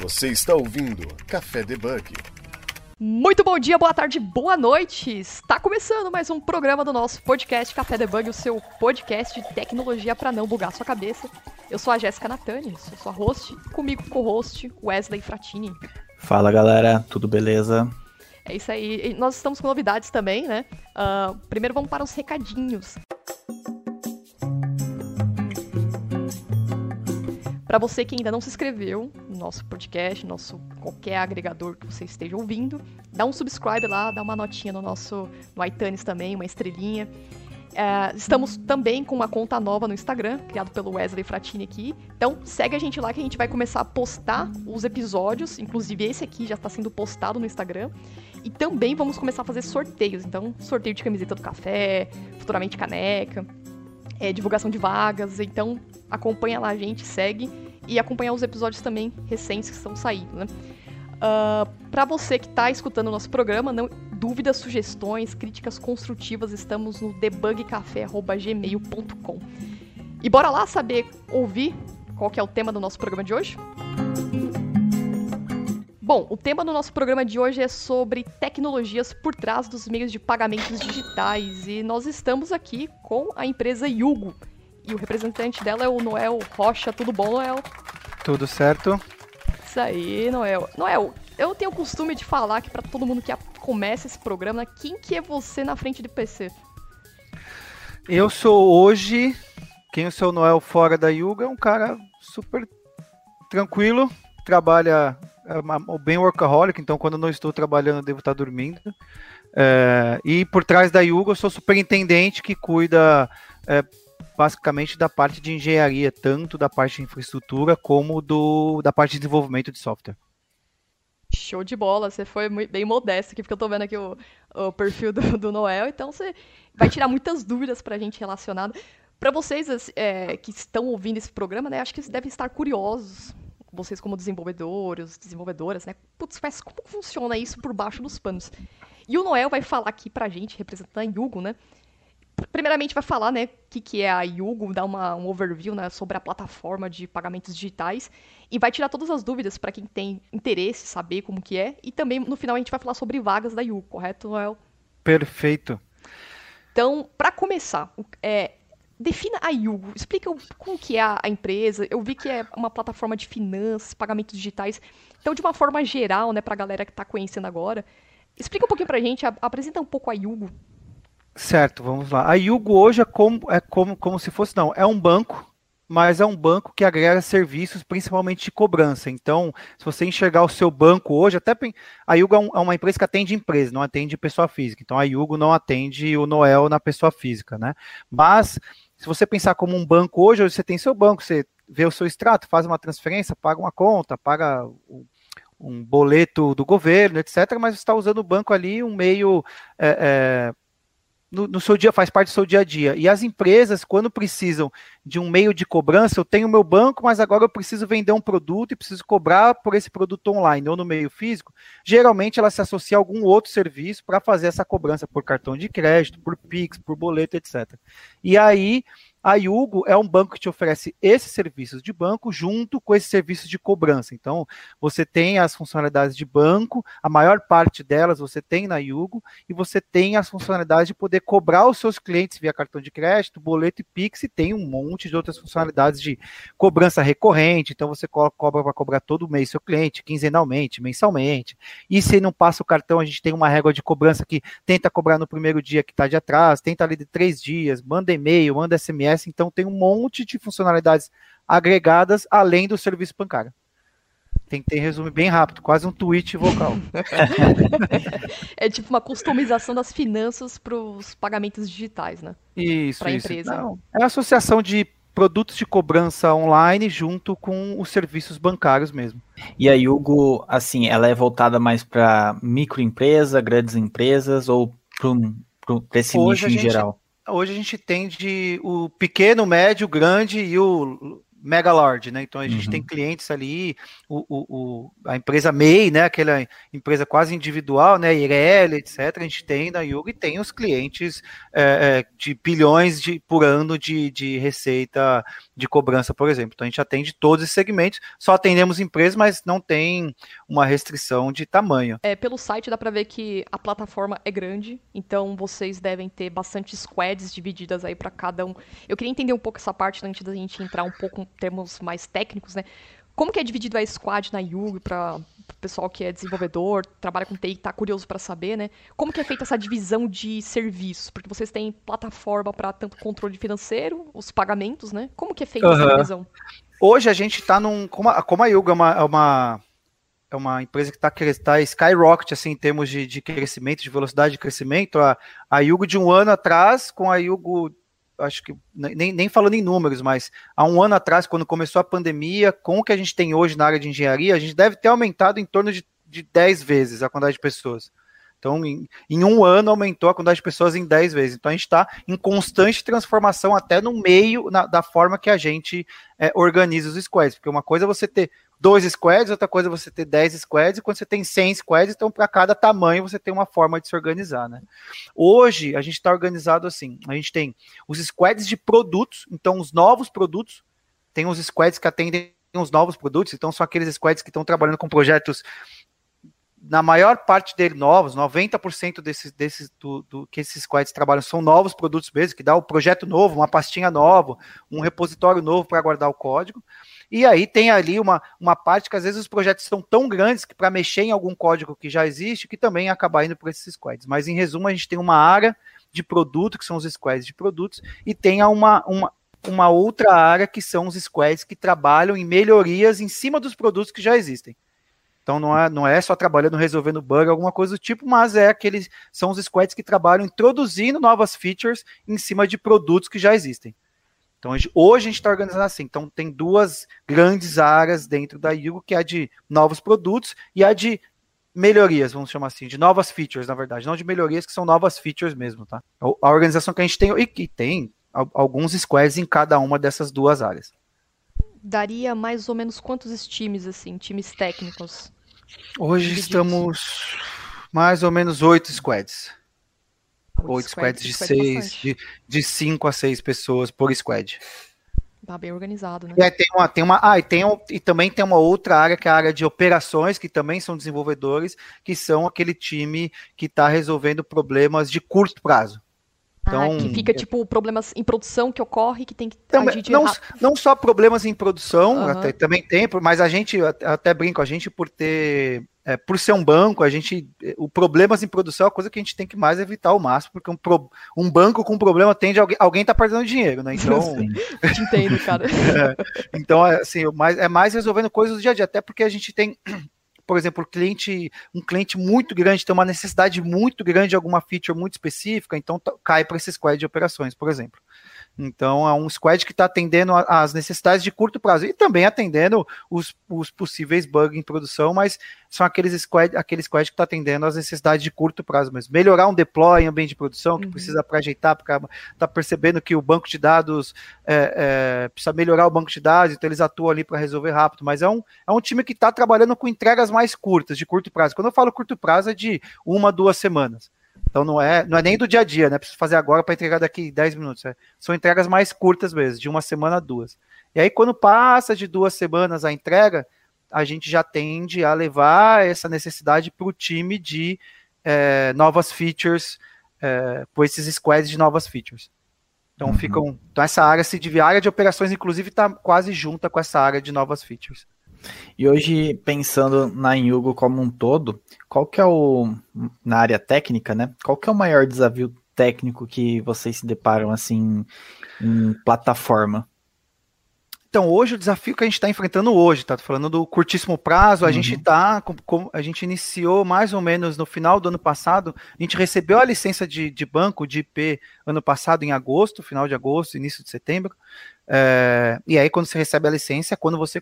Você está ouvindo Café Debug. Muito bom dia, boa tarde, boa noite! Está começando mais um programa do nosso podcast Café Debug, o seu podcast de tecnologia para não bugar sua cabeça. Eu sou a Jéssica Natani, sou sua host, comigo co-host Wesley Fratini. Fala galera, tudo beleza? É isso aí, e nós estamos com novidades também, né? Uh, primeiro vamos para os recadinhos. Para você que ainda não se inscreveu no nosso podcast, nosso qualquer agregador que você esteja ouvindo, dá um subscribe lá, dá uma notinha no nosso no iTunes também, uma estrelinha. É, estamos também com uma conta nova no Instagram, criado pelo Wesley Fratini aqui. Então segue a gente lá que a gente vai começar a postar os episódios, inclusive esse aqui já está sendo postado no Instagram. E também vamos começar a fazer sorteios. Então, sorteio de camiseta do café, futuramente caneca, é, divulgação de vagas. Então, acompanha lá a gente, segue e acompanhar os episódios também recentes que estão saindo, né? Uh, para você que está escutando o nosso programa, não, dúvidas, sugestões, críticas construtivas, estamos no debugcafé.gmail.com. E bora lá saber, ouvir qual que é o tema do nosso programa de hoje? Bom, o tema do nosso programa de hoje é sobre tecnologias por trás dos meios de pagamentos digitais e nós estamos aqui com a empresa Yugo, e o representante dela é o Noel Rocha. Tudo bom, Noel? Tudo certo. Isso aí, Noel. Noel, eu tenho o costume de falar que para todo mundo que começa esse programa, quem que é você na frente do PC? Eu sou hoje, quem é o Noel fora da Yuga, um cara super tranquilo, trabalha é, bem workaholic, então quando não estou trabalhando eu devo estar dormindo. É, e por trás da Yuga eu sou superintendente que cuida é, basicamente da parte de engenharia, tanto da parte de infraestrutura como do, da parte de desenvolvimento de software. Show de bola, você foi bem modesto aqui, porque eu tô vendo aqui o, o perfil do, do, Noel, então você vai tirar muitas dúvidas pra gente relacionadas. Para vocês é, que estão ouvindo esse programa, né, acho que vocês devem estar curiosos, vocês como desenvolvedores, desenvolvedoras, né, putz, mas como funciona isso por baixo dos panos? E o Noel vai falar aqui pra gente, representando a Yugo, né, primeiramente vai falar, né, o que, que é a Yugo, dar uma, um overview, né, sobre a plataforma de pagamentos digitais e vai tirar todas as dúvidas para quem tem interesse, saber como que é. E também, no final, a gente vai falar sobre vagas da Yugo, correto, Noel? Perfeito. Então, para começar, é, defina a Yugo, explica como que é a, empresa. Eu vi que é uma plataforma de finanças, pagamentos digitais. Então, de uma forma geral, né, para a galera que está conhecendo agora, explica um pouquinho para a gente, apresenta um pouco a Yugo. Certo, vamos lá. A Yugo hoje é como, é como, como se fosse, não, é um banco, mas é um banco que agrega serviços, principalmente de cobrança. Então, se você enxergar o seu banco hoje, até a Yugo é, é uma empresa que atende empresa, não atende pessoa física. Então, a Yugo não atende o Noel na pessoa física, né? Mas, se você pensar como um banco hoje, hoje você tem seu banco, você vê o seu extrato, faz uma transferência, paga uma conta, paga um boleto do governo, etc. Mas está usando o banco ali, um meio é, é, no, no, seu dia, faz parte do seu dia a dia. E as empresas, quando precisam de um meio de cobrança, eu tenho meu banco, mas agora eu preciso vender um produto e preciso cobrar por esse produto online ou no meio físico, geralmente ela se associa a algum outro serviço para fazer essa cobrança por cartão de crédito, por Pix, por boleto, etc. E aí a Yugo é um banco que te oferece esses serviços de banco junto com esses serviços de cobrança. Então, você tem as funcionalidades de banco, a maior parte delas você tem na Yugo, e você tem as funcionalidades de poder cobrar os seus clientes via cartão de crédito, boleto e Pix, e tem um monte de outras funcionalidades de cobrança recorrente. Então, você cobra para cobrar todo mês seu cliente, quinzenalmente, mensalmente. E se não passa o cartão, a gente tem uma régua de cobrança que tenta cobrar no primeiro dia que está de atraso, tenta ali de três dias, manda e-mail, manda SMS então tem um monte de funcionalidades agregadas além do serviço bancário. Tem que ter resumo bem rápido, quase um tweet vocal. é tipo uma customização das finanças para os pagamentos digitais, né? Isso, pra isso. Empresa. Não, é a associação de produtos de cobrança online junto com os serviços bancários mesmo. E a Yugo, assim, ela é voltada mais para microempresa, grandes empresas ou para esse Hoje nicho em gente, geral? Hoje a gente tem de o pequeno, médio, grande e o mega large, né? Então a gente uhum. tem clientes ali, o, o, o, a empresa MEI, né? Aquela empresa quase individual, né? Irel, etc. A gente tem na Yugo e tem os clientes é, é, de bilhões de, por ano de, de receita de cobrança, por exemplo. Então a gente atende todos esses segmentos, só atendemos empresas, mas não tem uma restrição de tamanho. É, pelo site dá para ver que a plataforma é grande, então vocês devem ter bastante squads divididas aí para cada um. Eu queria entender um pouco essa parte antes da gente entrar um pouco em termos mais técnicos, né? Como que é dividido a squad na Yugo para o pessoal que é desenvolvedor, trabalha com TI, tá curioso para saber, né? Como que é feita essa divisão de serviços? Porque vocês têm plataforma para tanto controle financeiro, os pagamentos, né? Como que é feita uhum. essa divisão? Hoje a gente está num. Como a, como a Yugo é uma, é uma, é uma empresa que está tá skyrocket assim, em termos de, de crescimento, de velocidade de crescimento. A, a Yugo de um ano atrás, com a Yugo acho que nem, nem falando em números, mas há um ano atrás, quando começou a pandemia, com o que a gente tem hoje na área de engenharia, a gente deve ter aumentado em torno de, de 10 vezes a quantidade de pessoas. Então, em, em, um ano, aumentou a quantidade de pessoas em 10 vezes. Então, a gente está em constante transformação, até no meio na, da forma que a gente é, organiza os squads. Porque uma coisa é você ter dois squads, outra coisa é você ter 10 squads, e quando você tem 100 squads, então para cada tamanho você tem uma forma de se organizar, né? Hoje a gente está organizado assim, a gente tem os squads de produtos, então os novos produtos, tem os squads que atendem os novos produtos, então são aqueles squads que estão trabalhando com projetos na maior parte deles novos, 90% desses, desses do, do, que esses squads trabalham são novos produtos mesmo, que dá o um projeto novo, uma pastinha nova, um repositório novo para guardar o código. E aí tem ali uma, uma parte que às vezes os projetos são tão grandes que para mexer em algum código que já existe, que também acaba indo por esses squads. Mas em resumo, a gente tem uma área de produto, que são os squads de produtos, e tem uma, uma, uma outra área que são os squads que trabalham em melhorias em cima dos produtos que já existem. Então não é, não é só trabalhando resolvendo bug, alguma coisa do tipo, mas é aqueles são os squads que trabalham introduzindo novas features em cima de produtos que já existem. Então, hoje a gente está organizando assim. Então, tem duas grandes áreas dentro da Yugo, que é a de novos produtos e a de melhorias, vamos chamar assim, de novas features, na verdade. Não de melhorias, que são novas features mesmo, tá? A organização que a gente tem, e que tem alguns squads em cada uma dessas duas áreas. Daria mais ou menos quantos times, assim, times técnicos? Hoje estamos mais ou menos oito squads. Oito squads de seis, de, de cinco a seis pessoas por squad. Tá bem organizado, né? É, tem uma, tem uma, ah, e, tem, e também tem uma outra área, que é a área de operações, que também são desenvolvedores, que são aquele time que está resolvendo problemas de curto prazo. Então, ah, que fica, tipo, problemas em produção que ocorre que tem que também, não, não só problemas em produção, uhum. até, também tem, mas a gente, até brinco, a gente por ter é, por ser um banco, a gente, o problemas em produção é a coisa que a gente tem que mais evitar ao máximo, porque um, pro, um banco com problema tende a alguém, alguém tá perdendo dinheiro, né? Então, te entendo, cara. é, então, é, assim, mais, é mais resolvendo coisas do dia a dia, até porque a gente tem, por exemplo, cliente, um cliente muito grande tem uma necessidade muito grande de alguma feature muito específica, então cai para esse squad de operações, por exemplo. Então é um squad que está atendendo às necessidades de curto prazo e também atendendo os, os possíveis bugs em produção, mas são aqueles squad, aquele squad que está atendendo às necessidades de curto prazo mesmo. Melhorar um deploy em ambiente de produção que uhum. precisa para ajeitar, porque está percebendo que o banco de dados é, é, precisa melhorar o banco de dados, então eles atuam ali para resolver rápido. Mas é um, é um time que está trabalhando com entregas mais curtas, de curto prazo. Quando eu falo curto prazo, é de uma, duas semanas. Então não é, não é nem do dia a dia, né? Preciso fazer agora para entregar daqui 10 minutos. É. São entregas mais curtas mesmo, de uma semana a duas. E aí, quando passa de duas semanas a entrega, a gente já tende a levar essa necessidade para o time de é, novas features, é, por esses squads de novas features. Então uhum. ficam. Então essa área se divide. A área de operações, inclusive, está quase junta com essa área de novas features. E hoje, pensando na Yugo como um todo, qual que é o, na área técnica, né? Qual que é o maior desafio técnico que vocês se deparam, assim, em plataforma? Então, hoje o desafio que a gente está enfrentando hoje, tá falando do curtíssimo prazo, a uhum. gente tá, a gente iniciou mais ou menos no final do ano passado, a gente recebeu a licença de, de banco de IP ano passado em agosto, final de agosto, início de setembro, é, e aí quando você recebe a licença, é quando você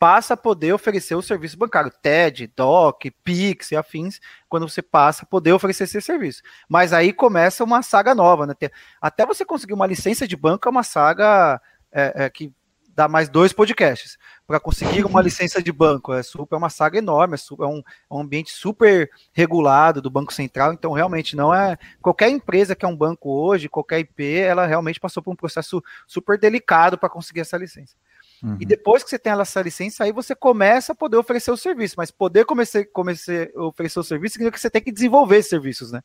passa a poder oferecer o serviço bancário, TED, DOC, Pix e afins, quando você passa a poder oferecer esse serviço. Mas aí começa uma saga nova, né? Até você conseguir uma licença de banco é uma saga é, é, que dar mais dois podcasts para conseguir uma licença de banco. É super é uma saga enorme, é, super, é, um, é, um, ambiente super regulado do Banco Central, então realmente não é qualquer empresa que é um banco hoje, qualquer IP, ela realmente passou por um processo super delicado para conseguir essa licença. Uhum. E depois que você tem essa licença, aí você começa a poder oferecer o serviço. Mas poder começar a oferecer o serviço significa que você tem que desenvolver serviços, né?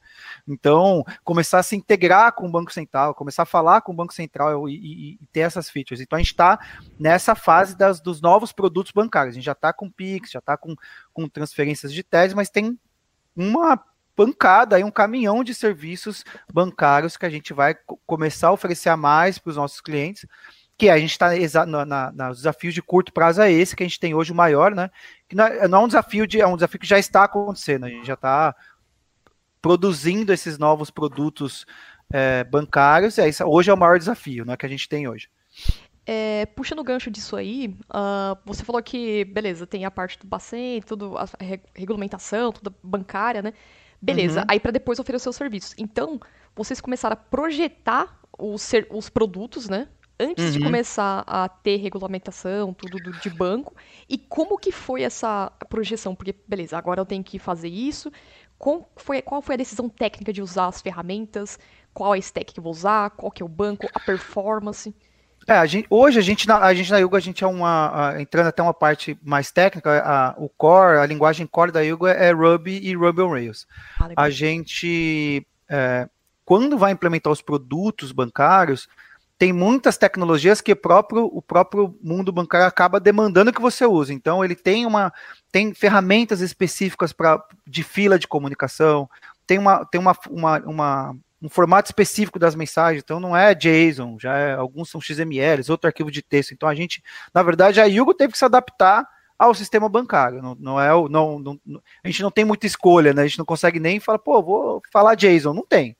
Então, começar a se integrar com o Banco Central, começar a falar com o Banco Central e, e, e ter essas features. Então, a gente está nessa fase das, dos novos produtos bancários. A gente já está com Pix, já está com, com transferências de TEDs, mas tem uma pancada aí, um caminhão de serviços bancários que a gente vai começar a oferecer a mais para os nossos clientes que a gente está na, na, nos desafios de curto prazo é esse que a gente tem hoje o maior, né? Que não é, não é um desafio de é um desafio que já está acontecendo. A gente já está produzindo esses novos produtos é, bancários. É, isso, hoje é o maior desafio, né? Que a gente tem hoje. É, puxando o gancho disso aí, uh, você falou que, beleza, tem a parte do Bacen, tudo, a regulamentação, tudo bancária, né? Beleza, uhum. aí para depois oferecer os serviços. Então, vocês começaram a projetar os, os produtos, né? Antes uhum. de começar a ter regulamentação, tudo do, de banco, e como que foi essa projeção? Porque, beleza, agora eu tenho que fazer isso. Qual foi, qual foi a decisão técnica de usar as ferramentas? Qual é a stack que eu vou usar? Qual que é o banco? A performance? É, a gente, hoje a gente, na, a gente na Yugo, a gente é uma, a, entrando até uma parte mais técnica, a, o core, a linguagem core da Yugo é, é Ruby e Ruby on Rails. Ah, a gente, é, quando vai implementar os produtos bancários, tem muitas tecnologias que próprio, o próprio mundo bancário acaba demandando que você use. Então, ele tem uma tem ferramentas específicas para de fila de comunicação, tem, uma, tem uma, uma, uma, um formato específico das mensagens, então não é JSON, já é, alguns são XML, outro arquivo de texto. Então a gente, na verdade, a Yugo teve que se adaptar ao sistema bancário. Não, não é o não, não, a gente não tem muita escolha, né? A gente não consegue nem falar, pô, vou falar JSON, não tem.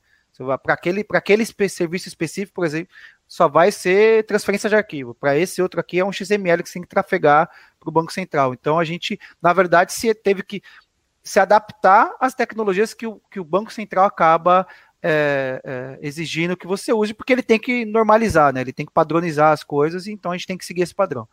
Para aquele, aquele serviço específico, por exemplo, só vai ser transferência de arquivo. Para esse outro aqui é um XML que você tem que trafegar para o Banco Central. Então a gente, na verdade, se teve que se adaptar às tecnologias que o, que o Banco Central acaba é, é, exigindo que você use, porque ele tem que normalizar, né? ele tem que padronizar as coisas, então a gente tem que seguir esse padrão.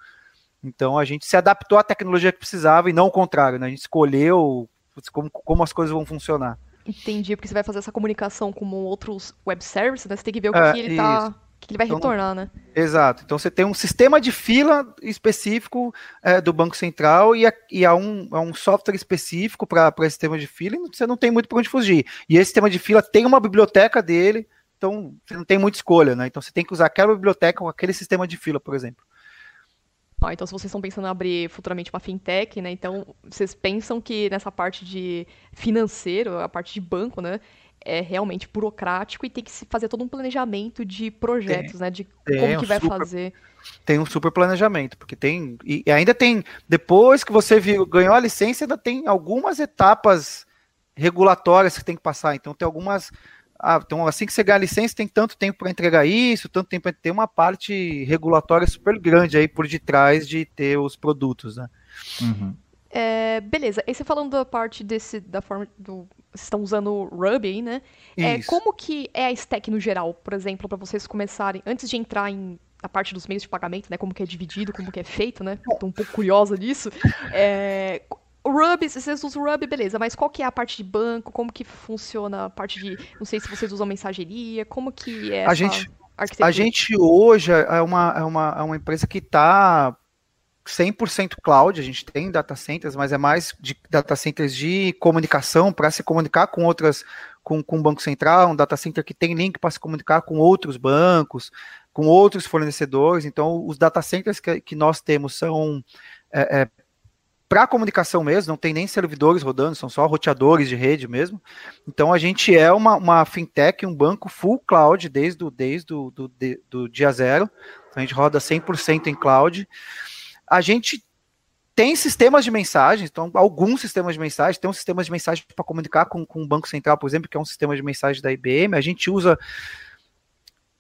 Então a gente se adaptou à tecnologia que precisava e não o contrário, né? a gente escolheu como, como as coisas vão funcionar. Entendi, porque você vai fazer essa comunicação com outros web services, né? Você tem que ver o que, é, que ele está que ele vai então, retornar, né? Exato. Então você tem um sistema de fila específico é, do Banco Central e, a, e há, um, há um software específico para esse sistema de fila e você não tem muito para onde fugir. E esse sistema de fila tem uma biblioteca dele, então você não tem muita escolha, né? Então você tem que usar aquela biblioteca com aquele sistema de fila, por exemplo. Ah, então, se vocês estão pensando em abrir futuramente uma fintech, né? Então, vocês pensam que nessa parte de financeiro, a parte de banco, né? É realmente burocrático e tem que se fazer todo um planejamento de projetos, tem, né? De como que vai super, fazer. Tem um super planejamento, porque tem. E ainda tem. Depois que você viu, ganhou a licença, ainda tem algumas etapas regulatórias que tem que passar. Então tem algumas. Ah, então, assim que você ganhar a licença, tem tanto tempo para entregar isso, tanto tempo para ter uma parte regulatória super grande aí por detrás de ter os produtos, né? Uhum. É, beleza, e você falando da parte desse, da forma do. Vocês estão usando Ruby aí, né? É, como que é a stack no geral, por exemplo, para vocês começarem, antes de entrar em a parte dos meios de pagamento, né? Como que é dividido, como que é feito, né? Tô um pouco curiosa disso. É, o Ruby, vocês usam o Ruby, beleza, mas qual que é a parte de banco? Como que funciona a parte de. Não sei se vocês usam mensageria, como que é a gente A gente hoje é uma, é uma, é uma empresa que está 100% cloud, a gente tem data centers, mas é mais de data centers de comunicação para se comunicar com outras, com, com o Banco Central, um data center que tem link para se comunicar com outros bancos, com outros fornecedores. Então, os data centers que, que nós temos são é, é, para comunicação mesmo, não tem nem servidores rodando, são só roteadores de rede mesmo. Então, a gente é uma, uma fintech, um banco full cloud desde, o, desde o do, do, do dia zero. Então, a gente roda 100% em cloud a gente tem sistemas de mensagens, então alguns sistemas de mensagem, tem um sistema de mensagem para comunicar com, com o Banco Central, por exemplo, que é um sistema de mensagem da IBM, a gente usa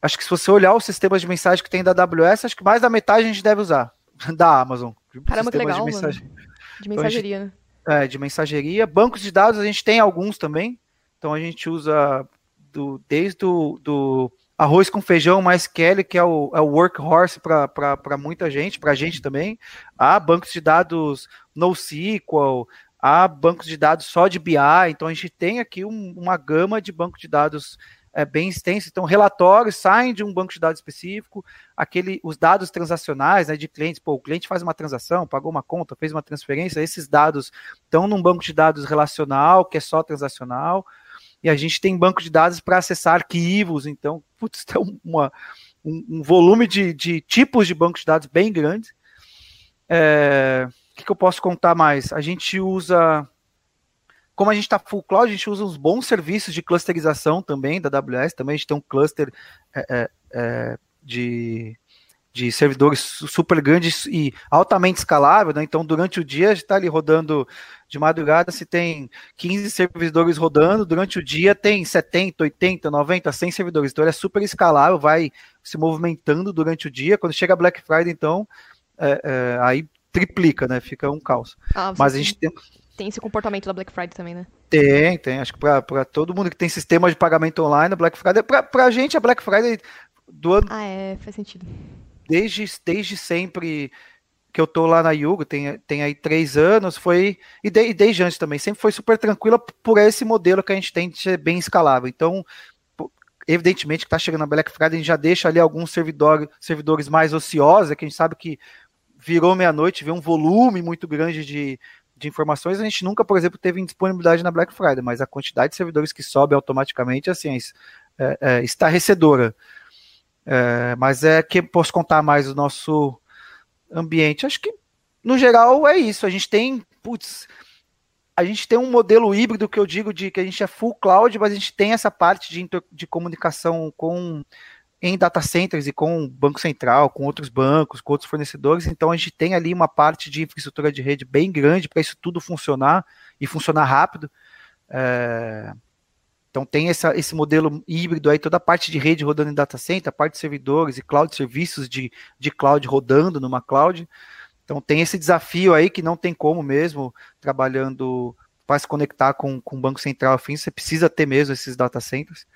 acho que se você olhar os sistemas de mensagem que tem da AWS, acho que mais da metade a gente deve usar, da Amazon. Caramba, que legal, de, mensagem... de mensageria, então, gente, né? É, de mensageria. Bancos de dados a gente tem alguns também, então a gente usa do, desde o do arroz com feijão mais Kelly, que é o, é o workhorse para muita gente, para a gente também. Há bancos de dados NoSQL, há bancos de dados só de BI, então a gente tem aqui um, uma gama de bancos de dados é, bem extensa. Então, relatórios saem de um banco de dados específico, aquele, os dados transacionais né, de clientes, pô, o cliente faz uma transação, pagou uma conta, fez uma transferência, esses dados estão num banco de dados relacional, que é só transacional e a gente tem banco de dados para acessar arquivos, então, putz, tem uma, um, um, volume de, de, tipos de banco de dados bem grande. É, o que, que eu posso contar mais? A gente usa, como a gente está full cloud, a gente usa uns bons serviços de clusterização também da AWS, também a gente tem um cluster é, é, é de de servidores super grandes e altamente escalável, né? Então, durante o dia, está ali rodando de madrugada, se tem 15 servidores rodando, durante o dia tem 70, 80, 90, 100 servidores. Então, ele é super escalável, vai se movimentando durante o dia. Quando chega Black Friday, então, é, é, aí triplica, né? Fica um caos. Ah, Mas a gente tem... Tem esse comportamento da Black Friday também, né? Tem, tem. Acho que para todo mundo que tem sistema de pagamento online, a Black Friday, para a gente, a Black Friday do ano. Ah, é, faz sentido desde, desde sempre que eu tô lá na Yugo, tem, tem aí três anos, foi, e, de, e desde antes também, sempre foi super tranquila por esse modelo que a gente tem de ser bem escalável. Então, evidentemente que está chegando a Black Friday, a gente já deixa ali alguns servidor, servidores mais ociosos, que a gente sabe que virou meia-noite, vê um volume muito grande de, de informações, a gente nunca, por exemplo, teve disponibilidade na Black Friday, mas a quantidade de servidores que sobe automaticamente, assim, é, é estarrecedora. É, mas é que posso contar mais o nosso ambiente. Acho que, no geral, é isso. A gente tem, putz, a gente tem um modelo híbrido que eu digo de que a gente é full cloud, mas a gente tem essa parte de, de comunicação com em data centers e com o Banco Central, com outros bancos, com outros fornecedores. Então a gente tem ali uma parte de infraestrutura de rede bem grande para isso tudo funcionar e funcionar rápido. É, então tem essa, esse modelo híbrido aí, toda a parte de rede rodando em data center, a parte de servidores e cloud serviços de, de cloud rodando numa cloud. Então tem esse desafio aí que não tem como mesmo, trabalhando para se conectar com, com o Banco Central afim, você precisa ter mesmo esses data centers.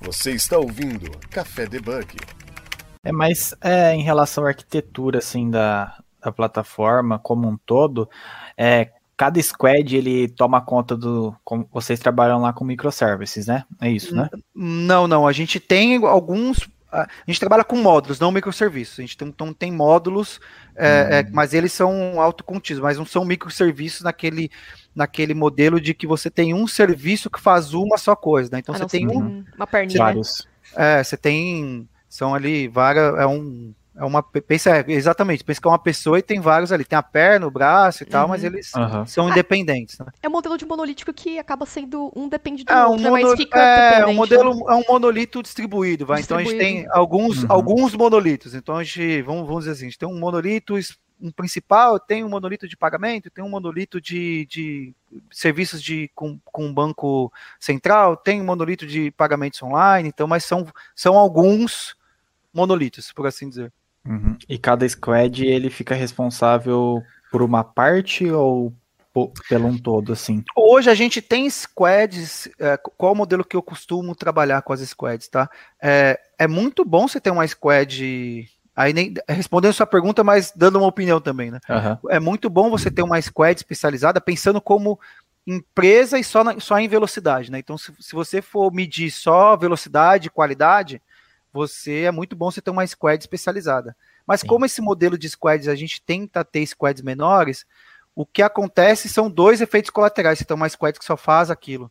Você está ouvindo Café Debug. É, mas é, em relação à arquitetura assim da, da plataforma como um todo, é, cada squad ele toma conta do. Como vocês trabalham lá com microservices, né? É isso, né? Não, não. A gente tem alguns. A gente trabalha com módulos, não microserviços. A gente tem, então, tem módulos, é, hum. é, mas eles são autocontidos, mas não são microserviços naquele, naquele modelo de que você tem um serviço que faz uma só coisa. Né? Então ah, você tem um, uma perninha. Vários. É, você tem. São ali várias. É um é uma pensa é, exatamente, pensa que é uma pessoa e tem vários ali, tem a perna, o braço e tal, uhum. mas eles uhum. são independentes. Né? É um modelo de monolítico que acaba sendo um depende do é, outro, um mas fica é, um modelo né? é um monolito distribuído, vai. Distribuído. Então a gente tem alguns, uhum. alguns monolitos. Então a gente vamos, vamos dizer assim, a gente tem um monolito um principal, tem um monolito de pagamento, tem um monolito de, de serviços de com, com banco central, tem um monolito de pagamentos online, então, mas são, são alguns monolitos, por assim dizer. Uhum. E cada squad ele fica responsável por uma parte ou pelo um todo, assim? Hoje a gente tem squads. É, qual o modelo que eu costumo trabalhar com as squads, tá? É, é muito bom você ter uma squad. Aí nem respondendo sua pergunta, mas dando uma opinião também, né? Uhum. É muito bom você ter uma squad especializada pensando como empresa e só, na, só em velocidade, né? Então, se, se você for medir só velocidade e qualidade, você é muito bom você ter uma squad especializada. Mas Sim. como esse modelo de squads a gente tenta ter squads menores, o que acontece são dois efeitos colaterais. Você tem uma squad que só faz aquilo.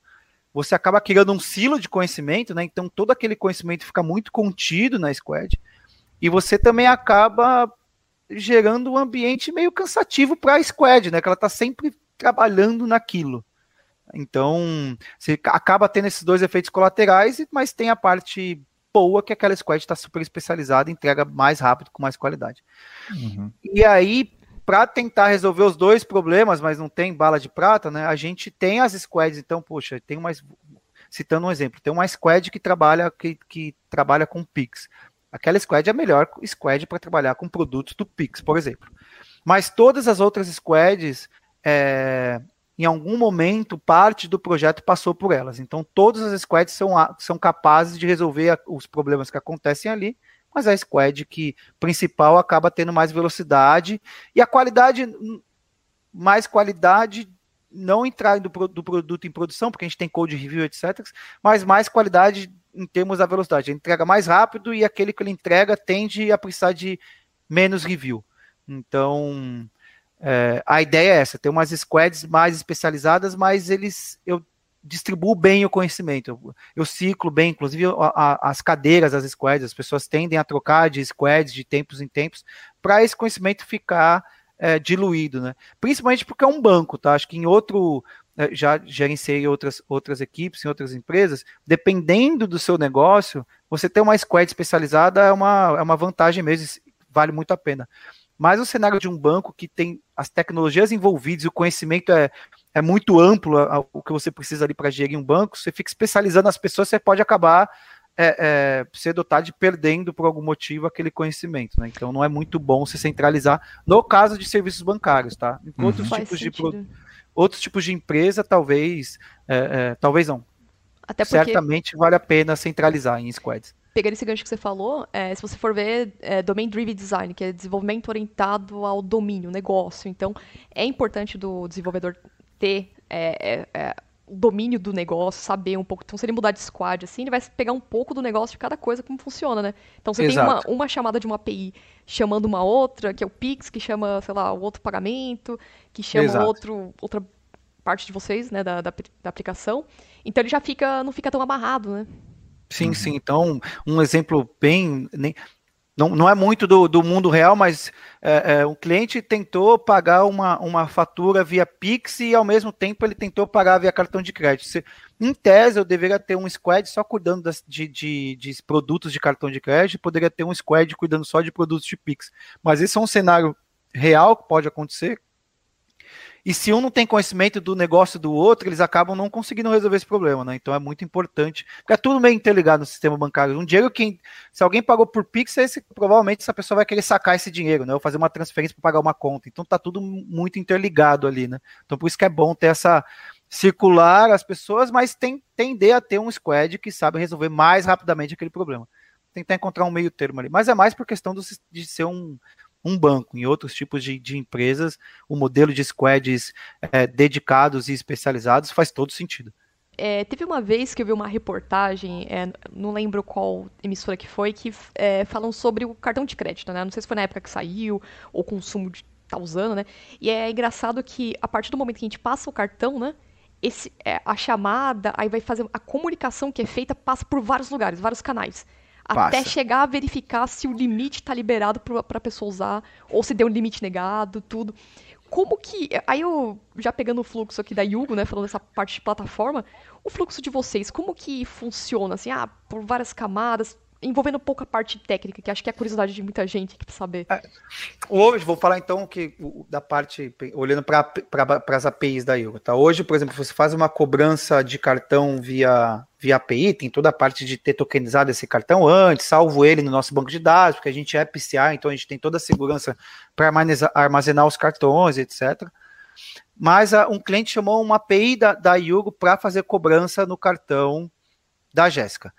Você acaba criando um silo de conhecimento, né? Então todo aquele conhecimento fica muito contido na squad. E você também acaba gerando um ambiente meio cansativo para a squad, né? Que ela está sempre trabalhando naquilo. Então, você acaba tendo esses dois efeitos colaterais, mas tem a parte boa que aquela squad está super especializada, entrega mais rápido, com mais qualidade. Uhum. E aí, para tentar resolver os dois problemas, mas não tem bala de prata, né? A gente tem as squads, então, poxa, tem mais. Citando um exemplo, tem uma squad que trabalha, que, que trabalha com Pix. Aquela squad é a melhor squad para trabalhar com produtos do Pix, por exemplo. Mas todas as outras squads, é, em algum momento, parte do projeto passou por elas. Então, todas as squads são, são capazes de resolver a, os problemas que acontecem ali, mas a squad que principal acaba tendo mais velocidade e a qualidade, mais qualidade, não entrar do, do produto em produção, porque a gente tem code review, etc., mas mais qualidade em termos da velocidade. Ele entrega mais rápido e aquele que ele entrega tende a precisar de menos review. Então, é, a ideia é essa, ter umas squads mais especializadas, mas eles eu distribuo bem o conhecimento, eu, eu ciclo bem, inclusive a, a, as cadeiras das squads, as pessoas tendem a trocar de squads de tempos em tempos para esse conhecimento ficar é, diluído, né? Principalmente porque é um banco, tá? Acho que em outro é, já gerenciei outras, outras equipes, em outras empresas, dependendo do seu negócio, você ter uma squad especializada é uma, é uma vantagem mesmo, vale muito a pena. Mas o cenário de um banco que tem as tecnologias envolvidas e o conhecimento é, é muito amplo, o que você precisa ali para gerir um banco, você fica especializando as pessoas, você pode acabar é, é, ser dotado de perdendo por algum motivo aquele conhecimento, né? Então não é muito bom se centralizar no caso de serviços bancários, tá? Em uhum. outros tipos de outros tipos de empresa, talvez, é, é, talvez não. Até porque... Certamente vale a pena centralizar em squads pegando esse gancho que você falou, é, se você for ver é, Domain Driven Design, que é desenvolvimento orientado ao domínio, negócio. Então, é importante do desenvolvedor ter é, é, é, o domínio do negócio, saber um pouco. Então, se ele mudar de squad, assim, ele vai pegar um pouco do negócio de cada coisa, como funciona, né? Então, você Exato. tem uma, uma chamada de uma API chamando uma outra, que é o Pix, que chama, sei lá, o outro pagamento, que chama outro, outra parte de vocês, né, da, da, da aplicação. Então, ele já fica, não fica tão amarrado, né? Sim, uhum. sim. Então, um exemplo bem. Nem, não, não é muito do, do mundo real, mas é, é, um cliente tentou pagar uma, uma fatura via Pix e, ao mesmo tempo, ele tentou pagar via cartão de crédito. Se, em tese, eu deveria ter um squad só cuidando das, de, de, de, produtos de cartão de crédito, poderia ter um squad cuidando só de produtos de Pix. Mas esse é um cenário real que pode acontecer, e se um não tem conhecimento do negócio do outro, eles acabam não conseguindo resolver esse problema, né? Então é muito importante, porque é tudo meio interligado no sistema bancário. Um dinheiro que, se alguém pagou por Pix, esse, provavelmente essa pessoa vai querer sacar esse dinheiro, né? Ou fazer uma transferência para pagar uma conta. Então tá tudo muito interligado ali, né? Então por isso que é bom ter essa circular as pessoas, mas tem, tender a ter um squad que sabe resolver mais rapidamente aquele problema. Tentar encontrar um meio termo ali. Mas é mais por questão do, de ser um, um banco. Em outros tipos de, de empresas, o modelo de squads é, dedicados e especializados faz todo sentido. É, teve uma vez que eu vi uma reportagem, é, não lembro qual emissora que foi, que é, falam sobre o cartão de crédito, né? Não sei se foi na época que saiu, ou consumo de tá usando, né? E é engraçado que a partir do momento que a gente passa o cartão, né? Esse, é, a chamada, aí vai fazer a comunicação que é feita passa por vários lugares, vários canais. Passa. até chegar a verificar se o limite está liberado para a pessoa usar, ou se deu um limite negado, tudo. Como que. Aí eu, já pegando o fluxo aqui da Yugo, né, falando dessa parte de plataforma, o fluxo de vocês, como que funciona? Assim, ah, por várias camadas, envolvendo um pouco a parte técnica, que acho que é a curiosidade de muita gente que precisa saber. É, hoje, vou falar então que da parte, olhando para as APIs da Yuga, tá? Hoje, por exemplo, você faz uma cobrança de cartão via, via API, tem toda a parte de ter tokenizado esse cartão antes, salvo ele no nosso banco de dados, porque a gente é PCI, então a gente tem toda a segurança para armazenar os cartões, etc. Mas a, um cliente chamou uma API da, da Yugo para fazer cobrança no cartão da Jéssica.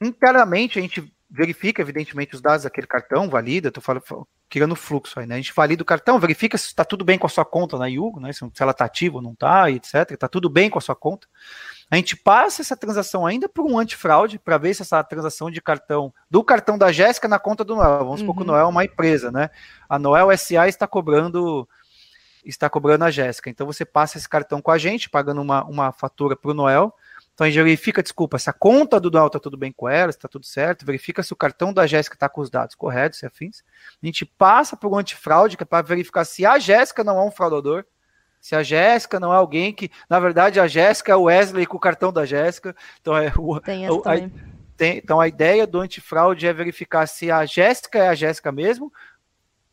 Internamente, a gente verifica, evidentemente, os dados daquele cartão, valida, estou falando, criando fluxo aí, né? A gente valida o cartão, verifica se está tudo bem com a sua conta na Yugo, né? Se, ela está ativa ou não está, etc. Está tudo bem com a sua conta. A gente passa essa transação ainda por um antifraude para ver se essa transação de cartão do cartão da Jéssica na conta do Noel. Vamos supor que o uhum. Noel é uma empresa, né? A Noel SA está cobrando está cobrando a Jéssica. Então você passa esse cartão com a gente, pagando uma, uma fatura para o Noel então a gente verifica, desculpa, se a conta do Noel está tudo bem com ela, se está tudo certo, verifica se o cartão da Jéssica está com os dados corretos, se afins. A gente passa por um antifraude, que é para verificar se a Jéssica não é um fraudador, se a Jéssica não é alguém que, na verdade, a Jéssica é o Wesley com o cartão da Jéssica. Então é o, tem essa a, tem, então a ideia do antifraude é verificar se a Jéssica é a Jéssica mesmo,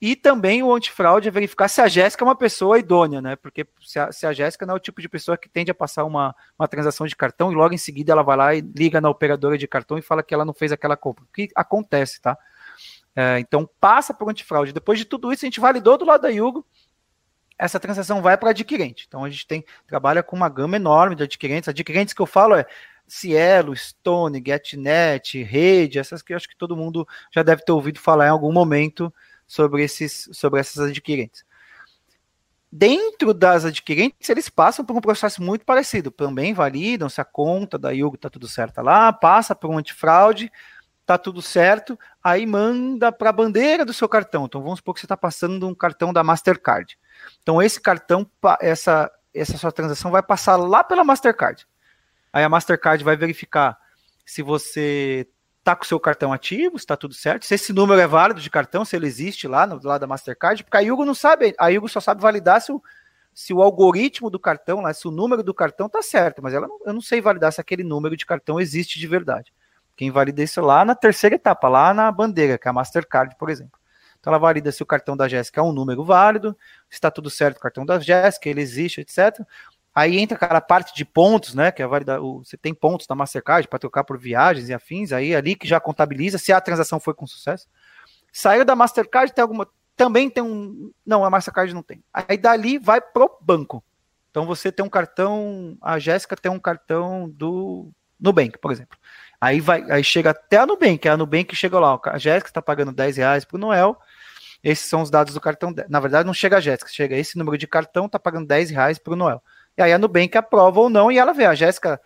e também o antifraude é verificar se a Jéssica é uma pessoa idônea, né? Porque se a, a Jéssica não é o tipo de pessoa que tende a passar uma, uma transação de cartão e logo em seguida ela vai lá e liga na operadora de cartão e fala que ela não fez aquela compra. O que acontece, tá? É, então passa por antifraude. Depois de tudo isso, a gente validou do lado da Yugo. essa transação vai para adquirente. Então a gente tem trabalha com uma gama enorme de adquirentes. Adquirentes que eu falo é Cielo, Stone, GetNet, Rede, essas que eu acho que todo mundo já deve ter ouvido falar em algum momento sobre, esses, sobre essas adquirentes. Dentro das adquirentes, eles passam por um processo muito parecido. Também validam se a conta da Yugo está tudo certo lá, passa por um antifraude, tá tudo certo, aí manda para a bandeira do seu cartão. Então vamos supor que você está passando um cartão da Mastercard. Então esse cartão, essa, essa sua transação vai passar lá pela Mastercard. Aí a Mastercard vai verificar se você tá com o seu cartão ativo, está tudo certo, se esse número é válido de cartão, se ele existe lá no lado da Mastercard, porque a Yugo não sabe, a Yugo só sabe validar se o, se o algoritmo do cartão, lá, se o número do cartão tá certo, mas ela não, eu não sei validar se aquele número de cartão existe de verdade. Quem valida isso lá na terceira etapa, lá na bandeira, que é a Mastercard, por exemplo. Então ela valida se o cartão da Jéssica é um número válido, se está tudo certo o cartão da Jéssica, ele existe, etc. Aí entra aquela parte de pontos, né? Que é válida, o, você tem pontos na Mastercard para trocar por viagens e afins, aí ali que já contabiliza se a transação foi com sucesso. Saiu da Mastercard, tem alguma. Também tem um. Não, a Mastercard não tem. Aí dali vai pro banco. Então você tem um cartão. A Jéssica tem um cartão do Nubank, por exemplo. Aí vai, aí chega até a Nubank, a Nubank chega lá, a Jéssica está pagando 10 reais pro Noel. Esses são os dados do cartão. Na verdade, não chega a Jéssica, chega esse número de cartão, tá pagando 10 reais pro Noel. E aí a Nubank aprova ou não, e ela vê, a Jéssica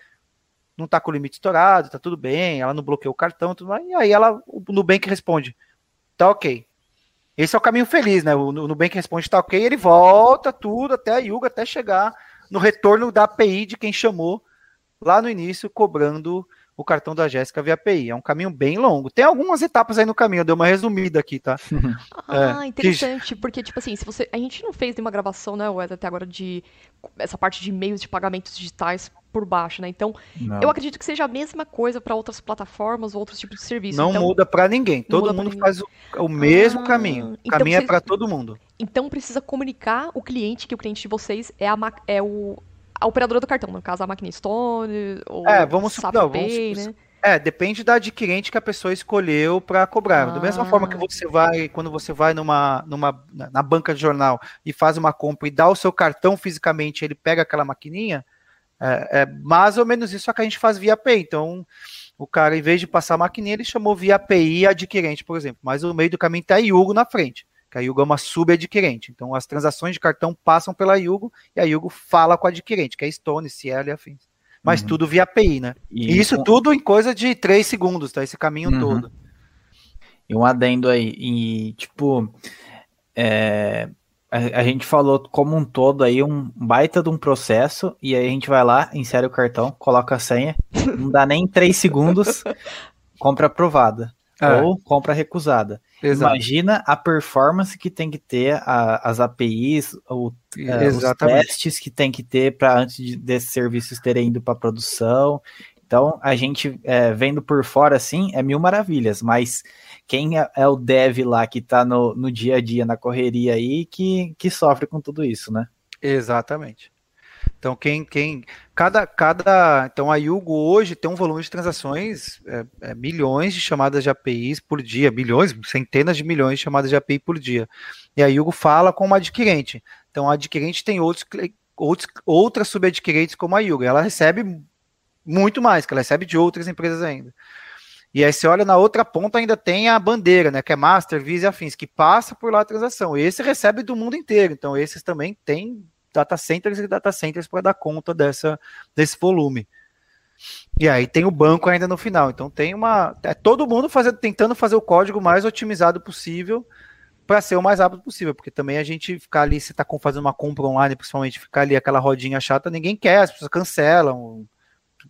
não está com o limite estourado, tá tudo bem, ela não bloqueou o cartão, tudo mais, e aí ela, o Nubank responde, tá ok. Esse é o caminho feliz, né? O Nubank responde, tá ok, ele volta tudo até a Yuga, até chegar no retorno da API de quem chamou lá no início, cobrando o cartão da Jéssica via API. É um caminho bem longo. Tem algumas etapas aí no caminho, eu dei uma resumida aqui, tá? ah, é, interessante, que... porque, tipo assim, se você. A gente não fez nenhuma gravação, né, Wes, até agora, de essa parte de e-mails de pagamentos digitais por baixo, né? Então, não. eu acredito que seja a mesma coisa para outras plataformas, outros tipos de serviço. Não então, muda para ninguém. Todo mundo faz o, o mesmo ah, caminho. O então caminho é para todo mundo. Então precisa comunicar o cliente que o cliente de vocês é, a, é o a operadora do cartão, no caso a máquina Stone ou é, vamos, não, Pay, vamos, né? É, depende da adquirente que a pessoa escolheu para cobrar. Ah. Da mesma forma que ah. você vai, quando você vai numa, numa na banca de jornal e faz uma compra e dá o seu cartão fisicamente, ele pega aquela maquininha, é, é mais ou menos isso que a gente faz via API. Então, o cara, em vez de passar a maquininha, ele chamou via API adquirente, por exemplo. Mas no meio do caminho está a Yugo na frente que a Yugo é uma subadquirente. Então, as transações de cartão passam pela Yugo e a Yugo fala com a adquirente, que é Stone, Cielo e afins. Mas uhum. tudo via API, né? E, e isso com... tudo em coisa de 3 segundos, tá? Esse caminho uhum. todo. E um adendo aí, e tipo, é, a, a, gente falou como um todo aí um baita de um processo, e aí a gente vai lá, insere o cartão, coloca a senha, não dá nem 3 segundos, compra aprovada. É. Ou compra recusada. Exato. Imagina a performance que tem que ter a, as APIs, ou, uh, os testes que tem que ter para antes de, desses serviços terem ido para produção. Então, a gente é, vendo por fora assim é mil maravilhas, mas quem é, é o dev lá que está no, no dia a dia, na correria aí, que, que sofre com tudo isso, né? Exatamente. Então, quem, quem, cada, cada, então a Yugo hoje tem um volume de transações, é, é, milhões de chamadas de APIs por dia, milhões, centenas de milhões de chamadas de API por dia. E a Yugo fala com uma adquirente. Então, a adquirente tem outros, outros outras subadquirentes como a Yugo. Ela recebe muito mais, que ela recebe de outras empresas ainda. E aí você olha na outra ponta ainda tem a bandeira, né, que é Master, Visa e afins, que passa por lá a transação. Esse recebe do mundo inteiro, então esses também têm data centers e data centers para dar conta dessa, desse volume. E aí tem o banco ainda no final. Então tem uma. É todo mundo fazendo, tentando fazer o código mais otimizado possível para ser o mais rápido possível. Porque também a gente ficar ali, se está fazendo uma compra online, principalmente ficar ali aquela rodinha chata, ninguém quer, as pessoas cancelam,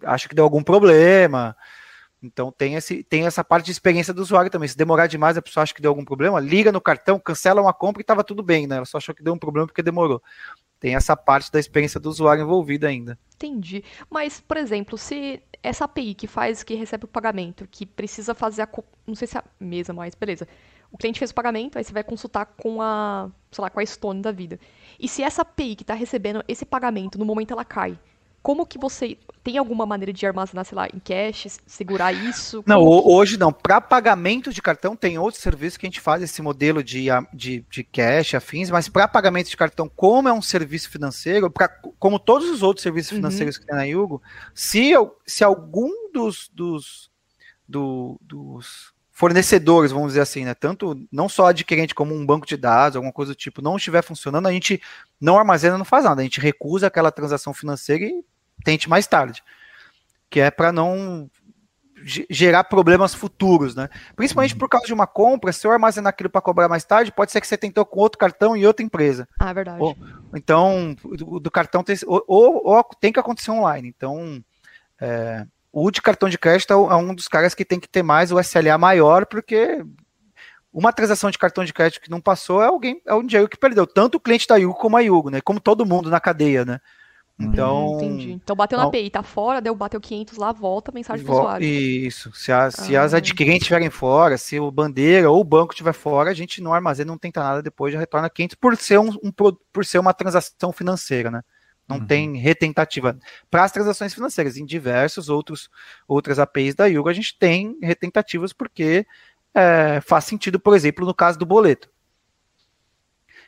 acha que deu algum problema. Então tem, esse, tem essa parte de experiência do usuário também. Se demorar demais, a pessoa acha que deu algum problema, liga no cartão, cancela uma compra e estava tudo bem, né? Ela só achou que deu um problema porque demorou tem essa parte da experiência do usuário envolvida ainda. Entendi. Mas, por exemplo, se essa API que faz, que recebe o pagamento, que precisa fazer a. Não sei se é a mesma, mas beleza. O cliente fez o pagamento, aí você vai consultar com a, sei lá, com a Stone da vida. E se essa API que está recebendo esse pagamento, no momento ela cai, como que você tem alguma maneira de armazenar, sei lá, em cash, segurar isso? Não, Como hoje não. Para pagamento de cartão, tem outros serviços que a gente faz esse modelo de, de, de cash, afins, mas para pagamento de cartão, como é um serviço financeiro, pra, como todos os outros serviços Uhum. financeiros que tem na Yugo, se, se algum dos, dos, do- dos fornecedores, vamos dizer assim, né, tanto não só adquirente como um banco de dados, alguma coisa do tipo, não estiver funcionando, a gente não armazena, não faz nada, a gente recusa aquela transação financeira e tente mais tarde, que é para não ge- gerar problemas futuros, né? Principalmente por causa de uma compra, se eu armazenar aquilo para cobrar mais tarde, pode ser que você tentou com outro cartão e outra empresa. Ah, é verdade. Ô, Então, do, do cartão tem, ou, ou- ou tem que acontecer online. Então, é, o de cartão de crédito é é um dos caras que tem que ter mais o SLA maior, porque uma transação de cartão de crédito que não passou é alguém, é um dinheiro que perdeu, tanto o cliente da Yugo como a Yugo, né? Como todo mundo na cadeia, né? Então, Hum, entendi. Então bateu na Não. API, tá fora, deu, bateu 500 lá, volta a mensagem pro usuário. Isso. Se, as- se as Ah. adquirentes estiverem fora, se o bandeira ou o banco estiver fora, a gente não armazena, não tenta nada, depois já retorna 500 por ser, um, um por ser uma transação financeira, né? Não Uhum. tem retentativa. Para as transações financeiras, em diversos outros outras APIs da Yugo, a gente tem retentativas porque é, faz sentido, por exemplo, no caso do boleto.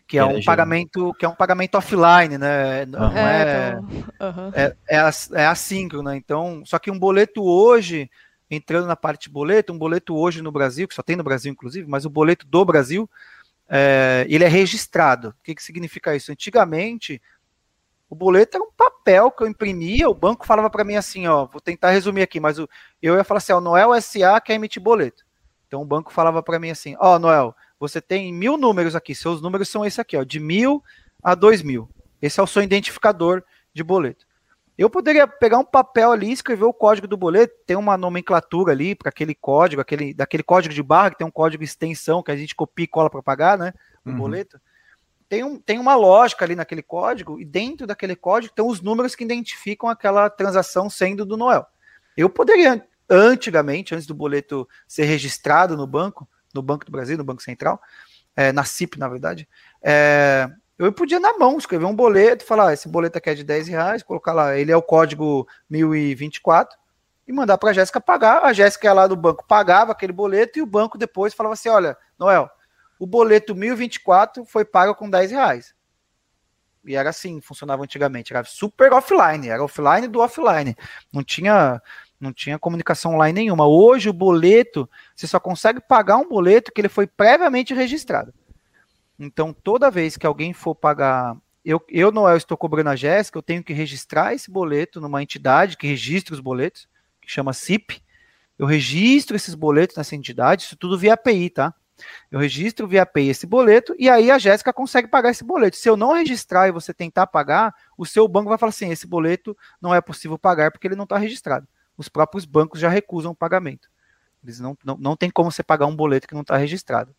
Que é É, um gente. pagamento, que é um pagamento offline, né? Não Aham. é, então, aham. é, é, as- é assíncrono, né? Então, só que um boleto hoje, entrando na parte de boleto, um boleto hoje no Brasil, que só tem no Brasil, inclusive, mas o boleto do Brasil, é, ele é registrado. O que, que significa isso? Antigamente, o boleto era um papel que eu imprimia, o banco falava para mim assim, ó, vou tentar resumir aqui, mas eu ia falar assim, ó, Noel SA quer emitir boleto. Então o banco falava para mim assim, ó, Noel, você tem mil números aqui, seus números são esse aqui, ó, de mil a dois mil. Esse é o seu identificador de boleto. Eu poderia pegar um papel ali, escrever o código do boleto, tem uma nomenclatura ali para aquele código, aquele, daquele código de barra, que tem um código extensão que a gente copia e cola para pagar, né? O Uhum. boleto. Tem, um, tem uma lógica ali naquele código, e dentro daquele código tem os números que identificam aquela transação sendo do Noel. Eu poderia, antigamente, antes do boleto ser registrado no banco, no Banco do Brasil, no Banco Central, é, na CIP, na verdade, é, eu podia na mão escrever um boleto, falar, ah, esse boleto aqui é de 10 reais, colocar lá, ele é o código 1024, e mandar para a Jéssica pagar. A Jéssica lá do banco, pagava aquele boleto, e o banco depois falava assim: olha, Noel, o boleto 1024 foi pago com 10 reais. E era assim, funcionava antigamente, era super offline, era offline do offline. Não tinha, não tinha comunicação online nenhuma. Hoje o boleto, você só consegue pagar um boleto que ele foi previamente registrado. Então, toda vez que alguém for pagar, eu, eu Noel, estou cobrando a Jéssica, eu tenho que registrar esse boleto numa entidade que registra os boletos, que chama CIP. Eu registro esses boletos nessa entidade, isso tudo via API, tá? Eu registro via API esse boleto e aí a Jéssica consegue pagar esse boleto. Se eu não registrar e você tentar pagar, o seu banco vai falar assim: esse boleto não é possível pagar porque ele não está registrado. Os próprios bancos já recusam o pagamento. Eles não, não, não tem como você pagar um boleto que não está registrado.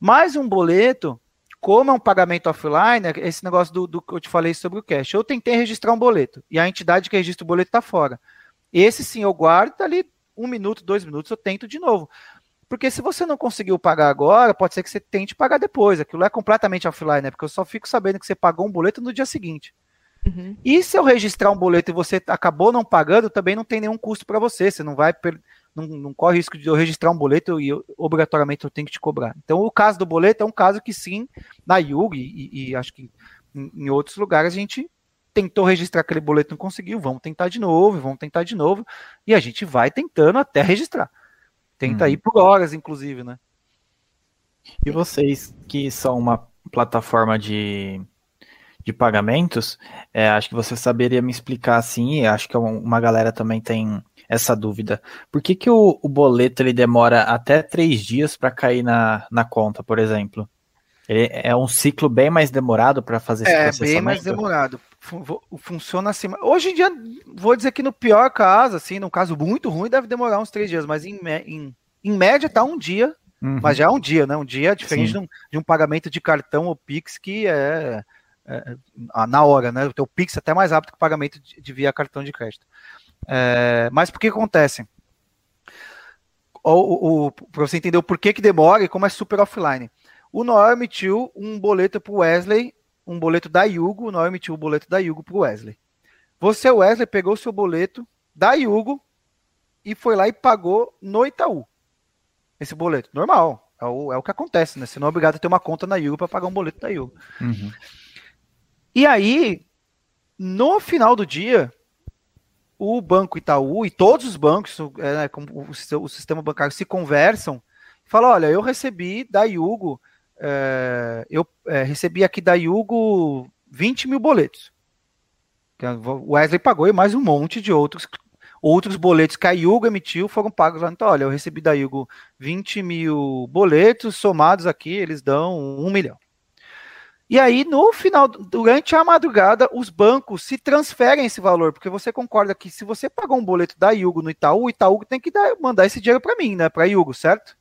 Mas um boleto, como é um pagamento offline, esse negócio do, do que eu te falei sobre o cash. Eu tentei registrar um boleto e a entidade que registra o boleto está fora. Esse sim eu guardo, tá ali um minuto, dois minutos, eu tento de novo. Porque se você não conseguiu pagar agora, pode ser que você tente pagar depois. Aquilo é completamente offline, né? Porque eu só fico sabendo que você pagou um boleto no dia seguinte. Uhum. E se eu registrar um boleto e você acabou não pagando, também não tem nenhum custo para você. Você não vai per... não, não, corre risco de eu registrar um boleto e eu, obrigatoriamente eu tenho que te cobrar. Então, o caso do boleto é um caso que sim, na Yugi e, e acho que em, em, outros lugares a gente tentou registrar aquele boleto não conseguiu, vamos tentar de novo, vamos tentar de novo, e a gente vai tentando até registrar. Tenta uhum. ir por horas, inclusive, né? E vocês que são uma plataforma de, de pagamentos, é, acho que você saberia me explicar assim, e acho que uma galera também tem essa dúvida. Por que, que o, o boleto ele demora até três dias para cair na, na conta, por exemplo? Ele é um ciclo bem mais demorado para fazer esse é, processamento? É, bem mais demorado. Funciona assim. Hoje em dia, vou dizer que no pior caso, assim, num caso muito ruim, deve demorar uns três dias, mas em, em, em média tá um dia, uhum. mas já é um dia, né? Um dia diferente de um, de um, pagamento de cartão ou Pix que é, é, na hora, né? O teu Pix é até mais rápido que o pagamento de, de via cartão de crédito. É, mas por que acontece? O, o, para você entender o porquê que demora e como é super offline. O Noel emitiu um boleto para o Wesley, um boleto da Yugo, o Noel emitiu o boleto da Yugo para o Wesley. Você, Wesley, pegou o seu boleto da Yugo e foi lá e pagou no Itaú. Esse boleto. Normal. É o, é o que acontece, né? Você não é obrigado a ter uma conta na Yugo para pagar um boleto da Yugo. Uhum. E aí, no final do dia, o Banco Itaú e todos os bancos, é, né, como o, o, sistema bancário se conversam, falam, olha, eu recebi da Yugo, é, eu é, recebi aqui da Yugo 20 mil boletos. O Wesley pagou e mais um monte de outros outros boletos que a Yugo emitiu foram pagos lá. Então, olha, eu recebi da Yugo 20 mil boletos, somados aqui, eles dão um milhão. E aí, no final, durante a madrugada, os bancos se transferem esse valor, porque você concorda que se você pagou um boleto da Yugo no Itaú, o Itaú tem que dar, mandar esse dinheiro para mim, né? Para Yugo, certo?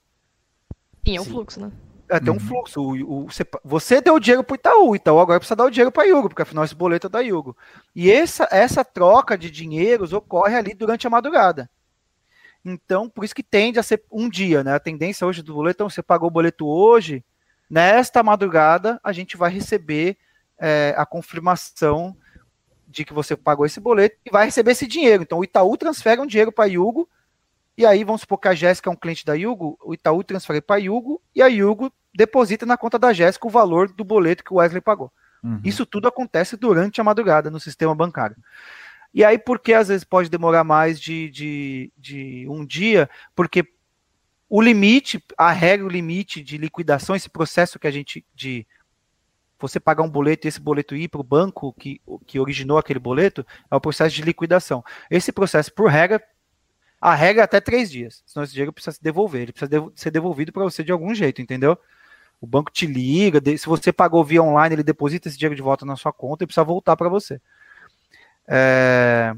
Sim, é um fluxo, né? É, tem um uhum. fluxo. O, o, você, você, deu o dinheiro para o Itaú, Itaú agora precisa dar o dinheiro para a Yugo, porque afinal esse boleto é da Yugo. E essa, essa troca de dinheiros ocorre ali durante a madrugada. Então, por isso que tende a ser um dia, né? A tendência hoje do boleto, então você pagou o boleto hoje, nesta madrugada a gente vai receber é, a confirmação de que você pagou esse boleto e vai receber esse dinheiro. Então, o Itaú transfere um dinheiro para a Yugo e aí vamos supor que a Jéssica é um cliente da Yugo, o Itaú transfere para a Yugo e a Yugo deposita na conta da Jéssica o valor do boleto que o Wesley pagou. Uhum. Isso tudo acontece durante a madrugada no sistema bancário. E aí, por que às vezes pode demorar mais de, de, de um dia? Porque o limite, a regra, o limite de liquidação, esse processo que a gente de você pagar um boleto e esse boleto ir para o banco que, que originou aquele boleto, é o processo de liquidação. Esse processo, por regra, a regra é até três dias. Senão esse dinheiro precisa se devolver. Ele precisa ser devolvido para você de algum jeito, entendeu? O banco te liga, se você pagou via online, ele deposita esse dinheiro de volta na sua conta e precisa voltar para você. É...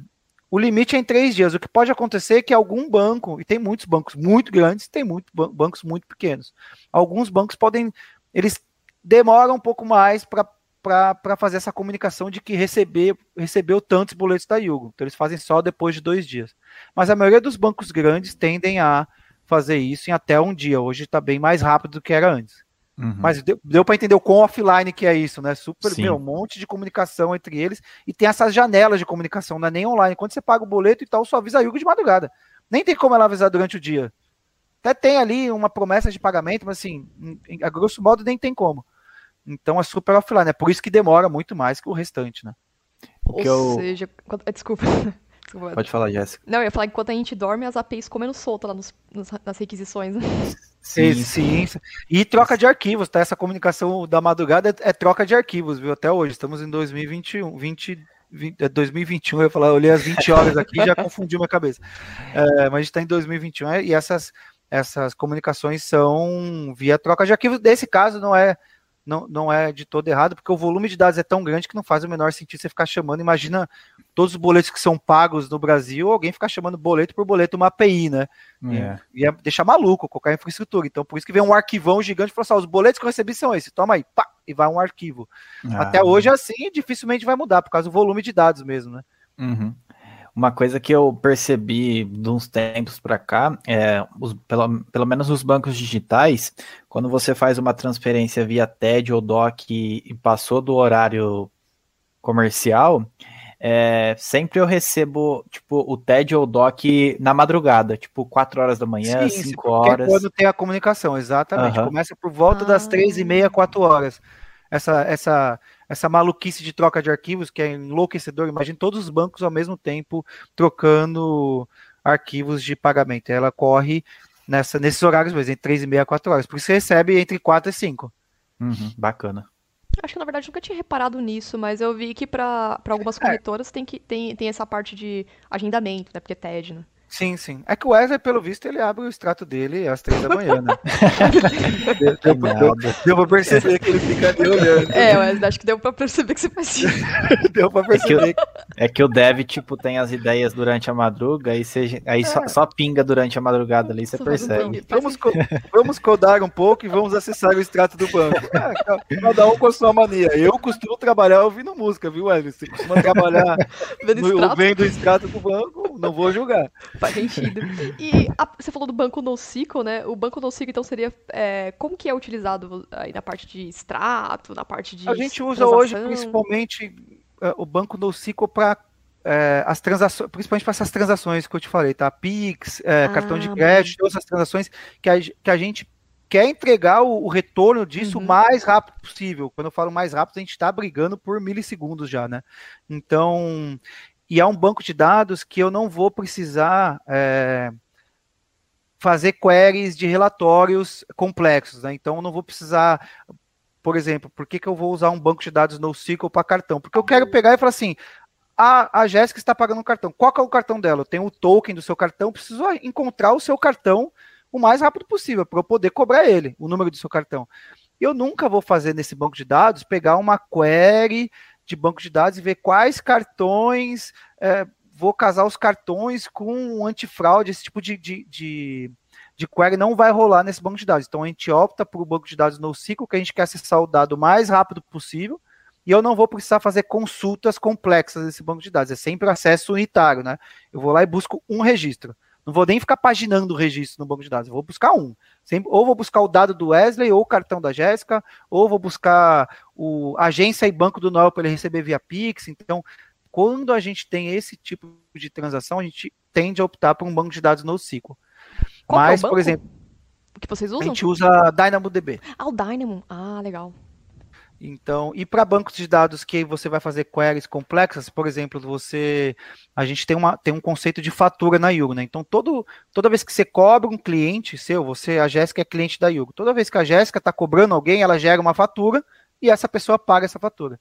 O limite é em três dias. O que pode acontecer é que algum banco, e tem muitos bancos muito grandes, tem muitos bancos muito pequenos. Alguns bancos podem, eles demoram um pouco mais para para fazer essa comunicação de que receber, recebeu tantos boletos da Yugo. Então eles fazem só depois de dois dias. Mas a maioria dos bancos grandes tendem a fazer isso em até um dia. Hoje está bem mais rápido do que era antes. Uhum. Mas deu, deu para entender o quão offline que é isso, né? Super, meu, um monte de comunicação entre eles e tem essas janelas de comunicação, não é nem online. Quando você paga o boleto e tal, só avisa a Yugo de madrugada. Nem tem como ela avisar durante o dia. Até tem ali uma promessa de pagamento, mas assim, a grosso modo nem tem como. Então é super offline, é por isso que demora muito mais que o restante, né? Ou eu... seja, desculpa. desculpa. Pode falar, Jéssica. Não, eu ia falar que enquanto a gente dorme, as APIs comendo solta lá nos, nas requisições. Né? Sim, sim, sim. E troca de arquivos, tá? Essa comunicação da madrugada é, é, troca de arquivos, viu? Até hoje. Estamos em 2021, 20, 20, 2021, eu ia falar, eu olhei as 20 horas aqui e já confundi minha cabeça. É, mas a gente está em 2021 é, e essas, essas comunicações são via troca de arquivos. Nesse caso, não é não, não é de todo errado, porque o volume de dados é tão grande que não faz o menor sentido você ficar chamando. Imagina todos os boletos que são pagos no Brasil, alguém ficar chamando boleto por boleto uma API, né? É. Ia deixar maluco qualquer infraestrutura. Então, por isso que vem um arquivão gigante e fala assim: os boletos que eu recebi são esses, toma aí, pá, e vai um arquivo. Ah, Até hoje, assim, dificilmente vai mudar, por causa do volume de dados mesmo, né? Uhum. Uma coisa que eu percebi de uns tempos para cá é, os, pelo, pelo menos os bancos digitais, quando você faz uma transferência via TED ou DOC e, e passou do horário comercial, é, sempre eu recebo, tipo, o TED ou o DOC na madrugada, tipo, 4 horas da manhã, Sim, 5 horas. quando tem a comunicação, exatamente. Uhum. Começa por volta das 3 e meia, 4 horas. Essa, essa, essa maluquice de troca de arquivos que é enlouquecedor. Imagina todos os bancos ao mesmo tempo trocando arquivos de pagamento. Ela corre nessa, nesses horários mesmo, entre 3 e meia 4 horas. Por isso você recebe entre 4 e 5. Uhum, bacana. Acho que na verdade nunca tinha reparado nisso, mas eu vi que para algumas é. corretoras é. tem, que, tem, tem essa parte de agendamento, né? Porque é TED, né? Sim, sim. É que o Wesley, pelo visto, ele abre o extrato dele às três da manhã, né? deu, deu, deu, deu pra perceber que ele fica ali olhando. É, Wesley, acho que deu pra perceber que você faz isso. deu pra perceber. É que, o, é que o Dev, tipo, tem as ideias durante a madruga, aí, você, aí é. só, só, pinga durante a madrugada ali, você, percebe. Vamos, vamos codar um pouco e vamos acessar o extrato do banco. É, cada um com a sua mania. Eu costumo trabalhar ouvindo música, viu, Wesley? Você costuma trabalhar vendo, no, extrato? vendo o extrato do banco, não vou julgar. Sentido. E a, você falou do banco NoSQL, né? O banco NoSQL, então, seria... É, como que é utilizado aí na parte de extrato, na parte de A gente usa hoje, principalmente, é, o banco NoSQL para é, as transações, principalmente para essas transações que eu te falei, tá? Pix, é, ah, cartão de crédito, todas essas transações que a, que a gente quer entregar o, o retorno disso uhum. o mais rápido possível. Quando eu falo mais rápido, a gente está brigando por milissegundos já, né? Então, e é um banco de dados que eu não vou precisar é, fazer queries de relatórios complexos, né? Então, eu não vou precisar, por exemplo, por que, que eu vou usar um banco de dados NoSQL para cartão? Porque eu quero pegar e falar assim, a, a Jéssica está pagando um cartão. Qual é o cartão dela? Eu tenho o token do seu cartão, preciso encontrar o seu cartão o mais rápido possível para eu poder cobrar ele, o número do seu cartão. Eu nunca vou fazer nesse banco de dados pegar uma query de banco de dados e ver quais cartões, é, vou casar os cartões com um antifraude, esse tipo de, de, de, de, query não vai rolar nesse banco de dados. Então a gente opta por o banco de dados NoSQL, que a gente quer acessar o dado o mais rápido possível, e eu não vou precisar fazer consultas complexas nesse banco de dados, é sempre acesso unitário, né? Eu vou lá e busco um registro. Não vou nem ficar paginando o registro no banco de dados, eu vou buscar um. Sempre, ou vou buscar o dado do Wesley, ou o cartão da Jéssica, ou vou buscar o agência e banco do Noel para ele receber via Pix. Então, quando a gente tem esse tipo de transação, a gente tende a optar por um banco de dados no ciclo. Qual é Mas, é por exemplo, que vocês usam? A gente usa DynamoDB. Ah, o Dynamo. Ah, legal. Então, e para bancos de dados que você vai fazer queries complexas, por exemplo, você a gente tem, uma, tem um conceito de fatura na Yugo, né? Então, todo, toda vez que você cobra um cliente seu, você, a Jéssica é cliente da Yugo. Toda vez que a Jéssica está cobrando alguém, ela gera uma fatura e essa pessoa paga essa fatura.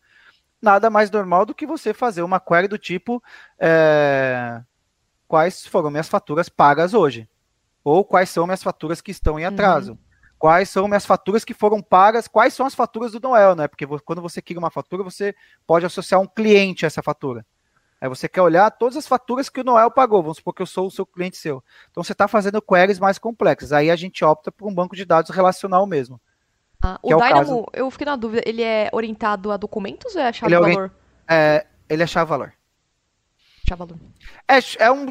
Nada mais normal do que você fazer uma query do tipo é, quais foram minhas faturas pagas hoje? Ou quais são minhas faturas que estão em atraso? Uhum quais são minhas faturas que foram pagas, quais são as faturas do Noel, né? Porque quando você cria uma fatura, você pode associar um cliente a essa fatura. Aí você quer olhar todas as faturas que o Noel pagou, vamos supor que eu sou o seu cliente seu. Então você está fazendo queries mais complexas. Aí a gente opta por um banco de dados relacional mesmo. Ah, o é Dynamo, o eu fiquei na dúvida, ele é orientado a documentos ou é a chave-valor? É, é, ele é chave-valor. Chave-valor. É, é um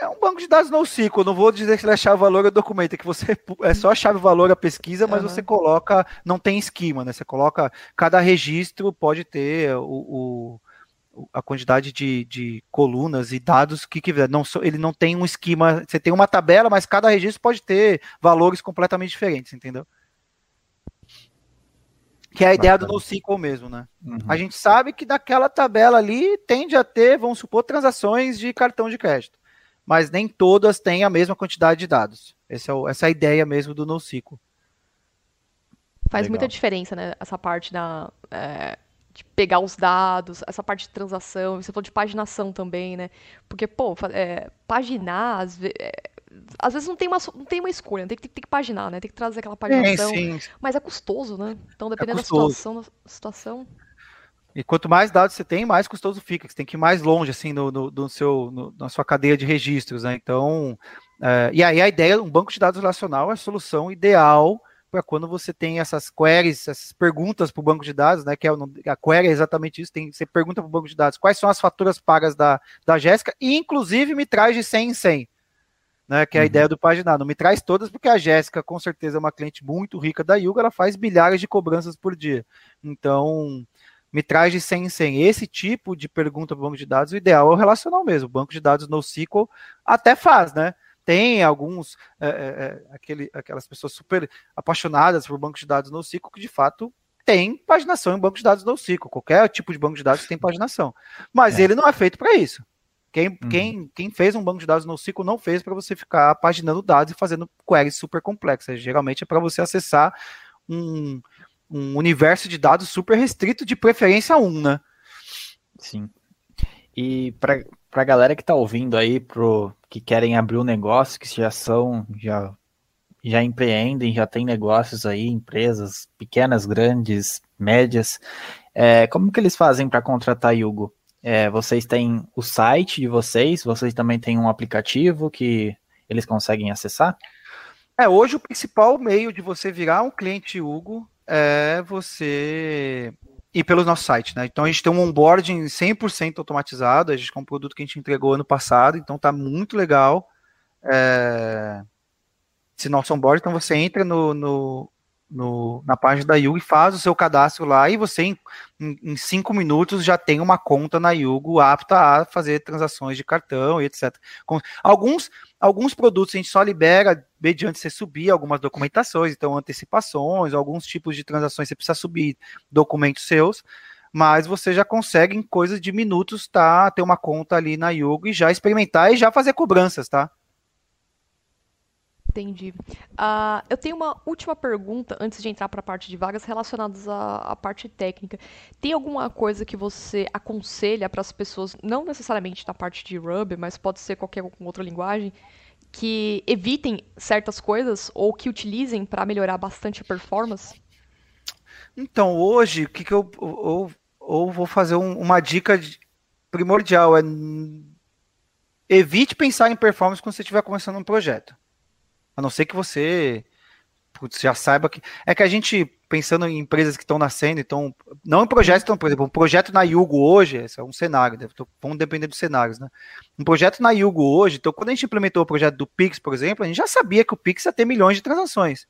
é um banco de dados NoSQL, não vou dizer que ele é chave-valor é documento, é que você é só chave-valor a pesquisa, mas uhum. você coloca, não tem esquema, né? Você coloca, cada registro pode ter o, o a quantidade de, de, colunas e dados que quiser. Não, ele não tem um esquema, você tem uma tabela, mas cada registro pode ter valores completamente diferentes, entendeu? Que é a ideia do NoSQL mesmo, né? Uhum. A gente sabe que daquela tabela ali tende a ter, vamos supor, transações de cartão de crédito mas nem todas têm a mesma quantidade de dados. Essa é, o, essa é a ideia mesmo do NoSQL. Faz Legal. muita diferença, né? Essa parte da, é, de pegar os dados, essa parte de transação, você falou de paginação também, né? Porque, pô, é, paginar, às, ve é, às, vezes não tem, uma, não tem uma escolha, tem que, tem que paginar, né? Tem que trazer aquela paginação. Sim, sim. Mas é custoso, né? Então, dependendo é da situação, da situação. E quanto mais dados você tem, mais custoso fica. Você tem que ir mais longe, assim, no, no, no seu, no, na sua cadeia de registros, né? Então, é, e aí a ideia, um banco de dados relacional é a solução ideal para quando você tem essas queries, essas perguntas para o banco de dados, né? Que é a query é exatamente isso. Tem, você pergunta para o banco de dados quais são as faturas pagas da, da Jéssica, e inclusive me traz de 100 em 100. Né, que é a uhum. ideia do paginado. Me traz todas, porque a Jéssica, com certeza, é uma cliente muito rica da Yuga, ela faz milhares de cobranças por dia. Então, me traz de 100 em 100. Esse tipo de pergunta para o banco de dados, o ideal é o relacional mesmo. O banco de dados NoSQL até faz, né? Tem alguns, é, é, aquele, aquelas pessoas super apaixonadas por banco de dados NoSQL que de fato tem paginação em banco de dados NoSQL. Qualquer tipo de banco de dados tem paginação. Mas é. ele não é feito para isso. Quem, uhum. quem, quem fez um banco de dados NoSQL não fez para você ficar paginando dados e fazendo queries super complexas. Geralmente é para você acessar um, um universo de dados super restrito, de preferência um, né? Sim. E para a galera que está ouvindo aí, pro, que querem abrir um negócio, que já são, já, já empreendem, já tem negócios aí, empresas pequenas, grandes, médias, é, como que eles fazem para contratar Yugo? É, vocês têm o site de vocês, vocês também têm um aplicativo que eles conseguem acessar? É, hoje o principal meio de você virar um cliente Hugo é você ir pelo nosso site, né? Então a gente tem um onboarding 100% automatizado, a gente tem um produto que a gente entregou ano passado, então tá muito legal. É... Esse nosso onboarding, então você entra no, no, no, na página da Yugo e faz o seu cadastro lá e você em, em, cinco minutos já tem uma conta na Yugo apta a fazer transações de cartão e etc. Com, alguns, alguns produtos a gente só libera mediante você subir algumas documentações, então antecipações, alguns tipos de transações você precisa subir documentos seus, mas você já consegue em coisas de minutos tá, ter uma conta ali na Yugo e já experimentar e já fazer cobranças, tá? Entendi. Uh, eu tenho uma última pergunta antes de entrar para a parte de vagas relacionadas à, à, parte técnica. Tem alguma coisa que você aconselha para as pessoas, não necessariamente na parte de Ruby, mas pode ser qualquer outra linguagem, que evitem certas coisas ou que utilizem para melhorar bastante a performance? Então, hoje, o que, que eu, eu, eu, vou fazer um, uma dica primordial é evite pensar em performance quando você estiver começando um projeto. A não ser que você putz, já saiba que. É que a gente, pensando em empresas que estão nascendo, então. Não em projetos, então, por exemplo, um projeto na Yugo hoje, esse é um cenário, né? vamos depender dos cenários, né? Um projeto na Yugo hoje, então, quando a gente implementou o projeto do Pix, por exemplo, a gente já sabia que o Pix ia ter milhões de transações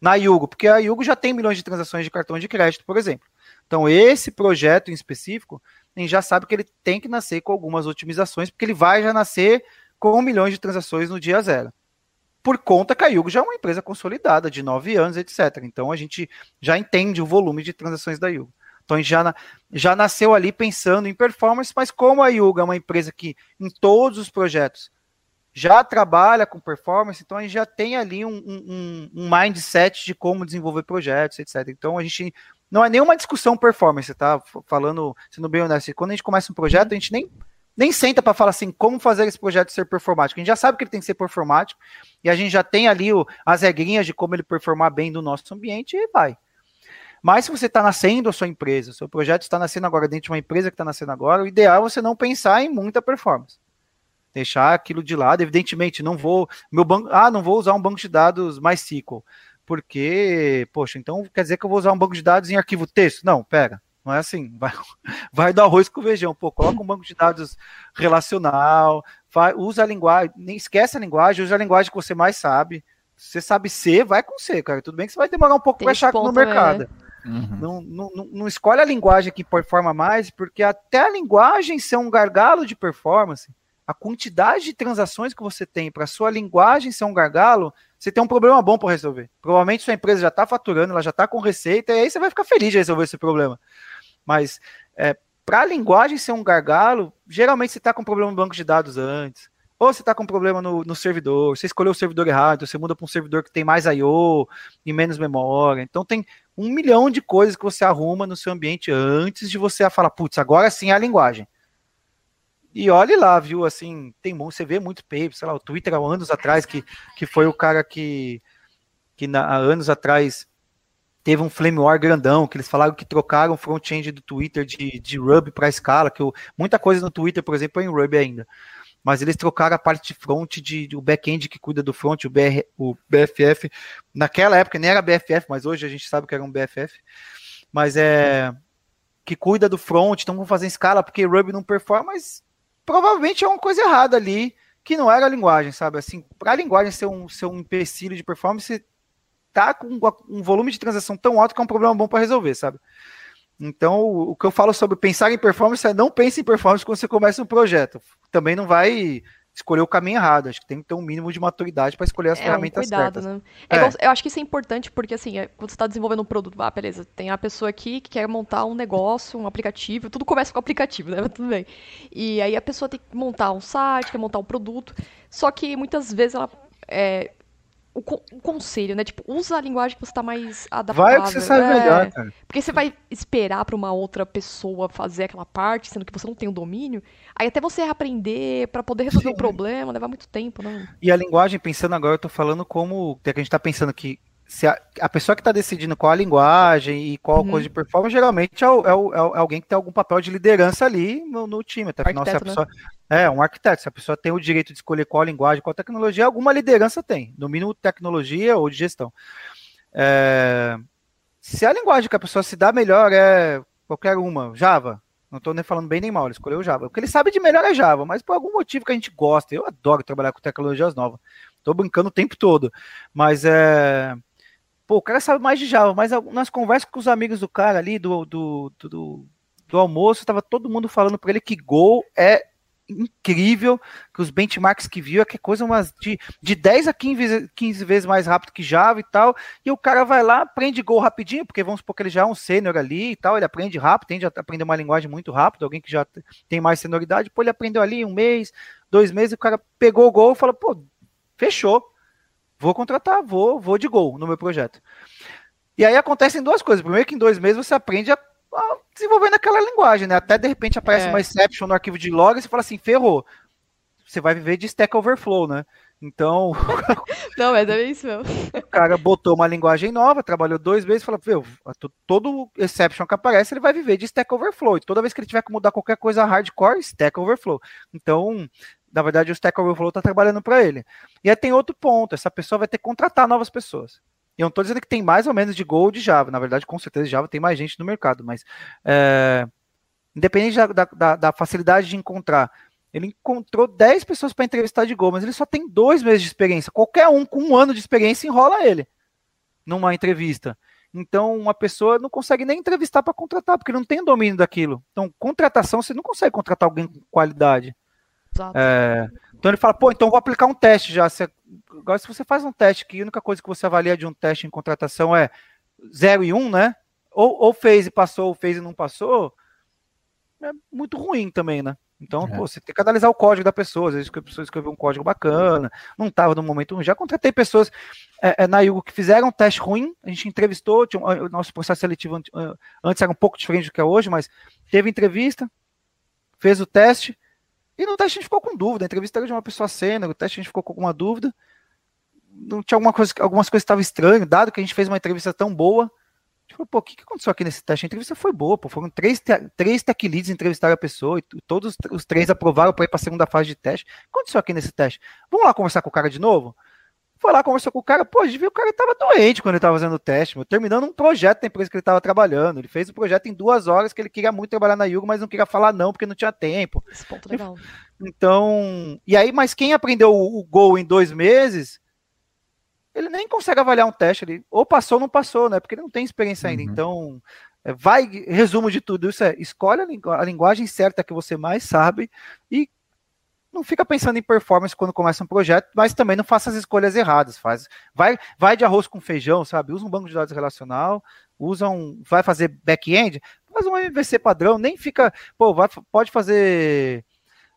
na Yugo, porque a Yugo já tem milhões de transações de cartão de crédito, por exemplo. Então, esse projeto em específico, a gente já sabe que ele tem que nascer com algumas otimizações, porque ele vai já nascer com milhões de transações no dia zero por conta que a Yugo já é uma empresa consolidada, de nove anos, etc. Então a gente já entende o volume de transações da Yugo. Então a gente já, já nasceu ali pensando em performance, mas como a Yugo é uma empresa que em todos os projetos já trabalha com performance, então a gente já tem ali um, um, um mindset de como desenvolver projetos, etc. Então a gente não é nenhuma discussão performance, tá? Falando, sendo bem honesto, quando a gente começa um projeto, a gente nem nem senta para falar assim, como fazer esse projeto ser performático. A gente já sabe que ele tem que ser performático, e a gente já tem ali o, as regrinhas de como ele performar bem no nosso ambiente e vai. Mas se você está nascendo a sua empresa, seu projeto está nascendo agora dentro de uma empresa que está nascendo agora, o ideal é você não pensar em muita performance. Deixar aquilo de lado, evidentemente, não vou. Meu banco, ah, não vou usar um banco de dados MySQL. Porque, poxa, então quer dizer que eu vou usar um banco de dados em arquivo texto? Não, pera. Não é assim, vai, vai do arroz com feijão. Pô, coloca um banco de dados relacional, vai, usa a linguagem, nem esquece a linguagem, usa a linguagem que você mais sabe. Se você sabe C, vai com C, cara. Tudo bem que você vai demorar um pouco para achar no mercado. É. Uhum. Não, não, não, não, escolhe a linguagem que performa mais, porque até a linguagem ser um gargalo de performance, a quantidade de transações que você tem para sua linguagem ser um gargalo, você tem um problema bom para resolver. Provavelmente sua empresa já está faturando, ela já está com receita, e aí você vai ficar feliz de resolver esse problema. Mas é, para a linguagem ser um gargalo, geralmente você está com problema no banco de dados antes. Ou você está com problema no, no, servidor, você escolheu o servidor errado, você muda para um servidor que tem mais I/O e menos memória. Então tem um milhão de coisas que você arruma no seu ambiente antes de você falar, putz, agora sim é a linguagem. E olhe lá, viu? Assim, tem você vê muito paper, sei lá, o Twitter há anos atrás, que, que foi o cara que, que na, há anos atrás teve um flame war grandão, que eles falaram que trocaram o front-end do Twitter de, de Ruby para Scala, que eu, muita coisa no Twitter, por exemplo, é em Ruby ainda. Mas eles trocaram a parte de front, de, de o back-end que cuida do front, o, BR, o BFF. Naquela época nem era BFF, mas hoje a gente sabe que era um BFF. Mas é que cuida do front, então vão fazer escala porque Ruby não performa, mas provavelmente é uma coisa errada ali, que não era a linguagem, sabe? Assim, para a linguagem ser um, ser um empecilho de performance, tá com um volume de transação tão alto que é um problema bom para resolver, sabe? Então, o que eu falo sobre pensar em performance é não pense em performance quando você começa um projeto. Também não vai escolher o caminho errado. Acho que tem que ter um mínimo de maturidade para escolher as é, ferramentas um cuidado, certas. Né? É. É. eu acho que isso é importante porque, assim, é, quando você está desenvolvendo um produto, ah, beleza, tem a pessoa aqui que quer montar um negócio, um aplicativo, tudo começa com aplicativo, né? Mas tudo bem. E aí a pessoa tem que montar um site, quer montar um produto, só que muitas vezes ela o, o, conselho, né? Tipo, usa a linguagem que você tá mais adaptável. Vai o que você sabe é, melhor, cara. Porque você vai esperar para uma outra pessoa fazer aquela parte, sendo que você não tem o domínio. Aí até você aprender para poder resolver o um problema, leva muito tempo, né? E a linguagem, pensando agora, eu tô falando como. Que a gente tá pensando que se a, a pessoa que está decidindo qual a linguagem e qual uhum. coisa de performance, geralmente é, o, é, o, é, alguém que tem algum papel de liderança ali no, no time. Até afinal, se a né? pessoa. Né? É, um arquiteto. Se a pessoa tem o direito de escolher qual linguagem, qual tecnologia, alguma liderança tem. No mínimo, tecnologia ou de gestão. É, se a linguagem que a pessoa se dá melhor é qualquer uma, Java. Não estou nem falando bem nem mal, ele escolheu Java. O que ele sabe de melhor é Java, mas por algum motivo que a gente gosta. Eu adoro trabalhar com tecnologias novas. Estou brincando o tempo todo. Mas é Pô, o cara sabe mais de Java, mas nas conversas com os amigos do cara ali, do, do, do, do almoço, tava todo mundo falando para ele que Go é incrível, que os benchmarks que viu é que é coisa umas de, de 10 a 15, 15 vezes mais rápido que Java e tal, e o cara vai lá, aprende Go rapidinho, porque vamos supor que ele já é um sênior ali e tal, ele aprende rápido, tende a aprender uma linguagem muito rápido, alguém que já tem mais senioridade, pô, ele aprendeu ali um mês, dois meses, o cara pegou o Go e falou, pô, fechou, vou contratar, vou, vou de Go no meu projeto. E aí acontecem duas coisas, primeiro que em dois meses você aprende a desenvolvendo aquela linguagem, né? Até de repente aparece é. uma exception no arquivo de log e você fala assim, ferrou. Você vai viver de Stack Overflow, né? Então. Não, mas é isso mesmo. O cara botou uma linguagem nova, trabalhou dois meses e falou: Meu, todo exception que aparece, ele vai viver de Stack Overflow. E toda vez que ele tiver que mudar qualquer coisa hardcore, Stack Overflow. Então, na verdade, o Stack Overflow está trabalhando para ele. E aí tem outro ponto: essa pessoa vai ter que contratar novas pessoas. E eu não estou dizendo que tem mais ou menos de Go de Java. Na verdade, com certeza, Java tem mais gente no mercado. Mas, é, independente da, da, da, facilidade de encontrar, ele encontrou 10 pessoas para entrevistar de Go, mas ele só tem dois meses de experiência. Qualquer um com um ano de experiência enrola ele numa entrevista. Então, uma pessoa não consegue nem entrevistar para contratar, porque não tem domínio daquilo. Então, contratação, você não consegue contratar alguém com qualidade. É, então ele fala, pô, então vou aplicar um teste já. Você, agora, se você faz um teste que a única coisa que você avalia de um teste em contratação é 0 e 1, um, né? Ou, ou fez e passou, ou fez e não passou, é muito ruim também, né? Então, é. pô, você tem que analisar o código da pessoa. Às vezes a pessoa escreveu um código bacana, não estava no momento ruim. Já contratei pessoas é, é, na Yugo que fizeram um teste ruim, a gente entrevistou, tinha, o nosso processo seletivo antes era um pouco diferente do que é hoje, mas teve entrevista, fez o teste, e no teste a gente ficou com dúvida. A entrevista era de uma pessoa cena, no teste a gente ficou com alguma dúvida. Não tinha alguma coisa, algumas coisas estavam estranhas, dado que a gente fez uma entrevista tão boa. Falou, pô, o que, que aconteceu aqui nesse teste? A entrevista foi boa, pô. Foram três, três tech leads entrevistaram a pessoa e todos os três aprovaram para ir para a segunda fase de teste. O que aconteceu aqui nesse teste? Vamos lá conversar com o cara de novo? Foi lá, conversou com o cara, pô, a gente viu que o cara estava doente quando ele estava fazendo o teste, meu, terminando um projeto da empresa que ele estava trabalhando. Ele fez o projeto em duas horas, que ele queria muito trabalhar na Yugo, mas não queria falar não, porque não tinha tempo. Esse ponto legal. Então, e aí, mas quem aprendeu o, o Go em dois meses, ele nem consegue avaliar um teste, ele ou passou ou não passou, né? Porque ele não tem experiência ainda. Uhum. Então, é, vai, resumo de tudo isso é, escolhe a, a linguagem certa que você mais sabe e não fica pensando em performance quando começa um projeto, mas também não faça as escolhas erradas. Faz, vai, vai de arroz com feijão, sabe? Usa um banco de dados relacional, usa um, vai fazer back-end, faz um MVC padrão, nem fica, pô, vai, pode fazer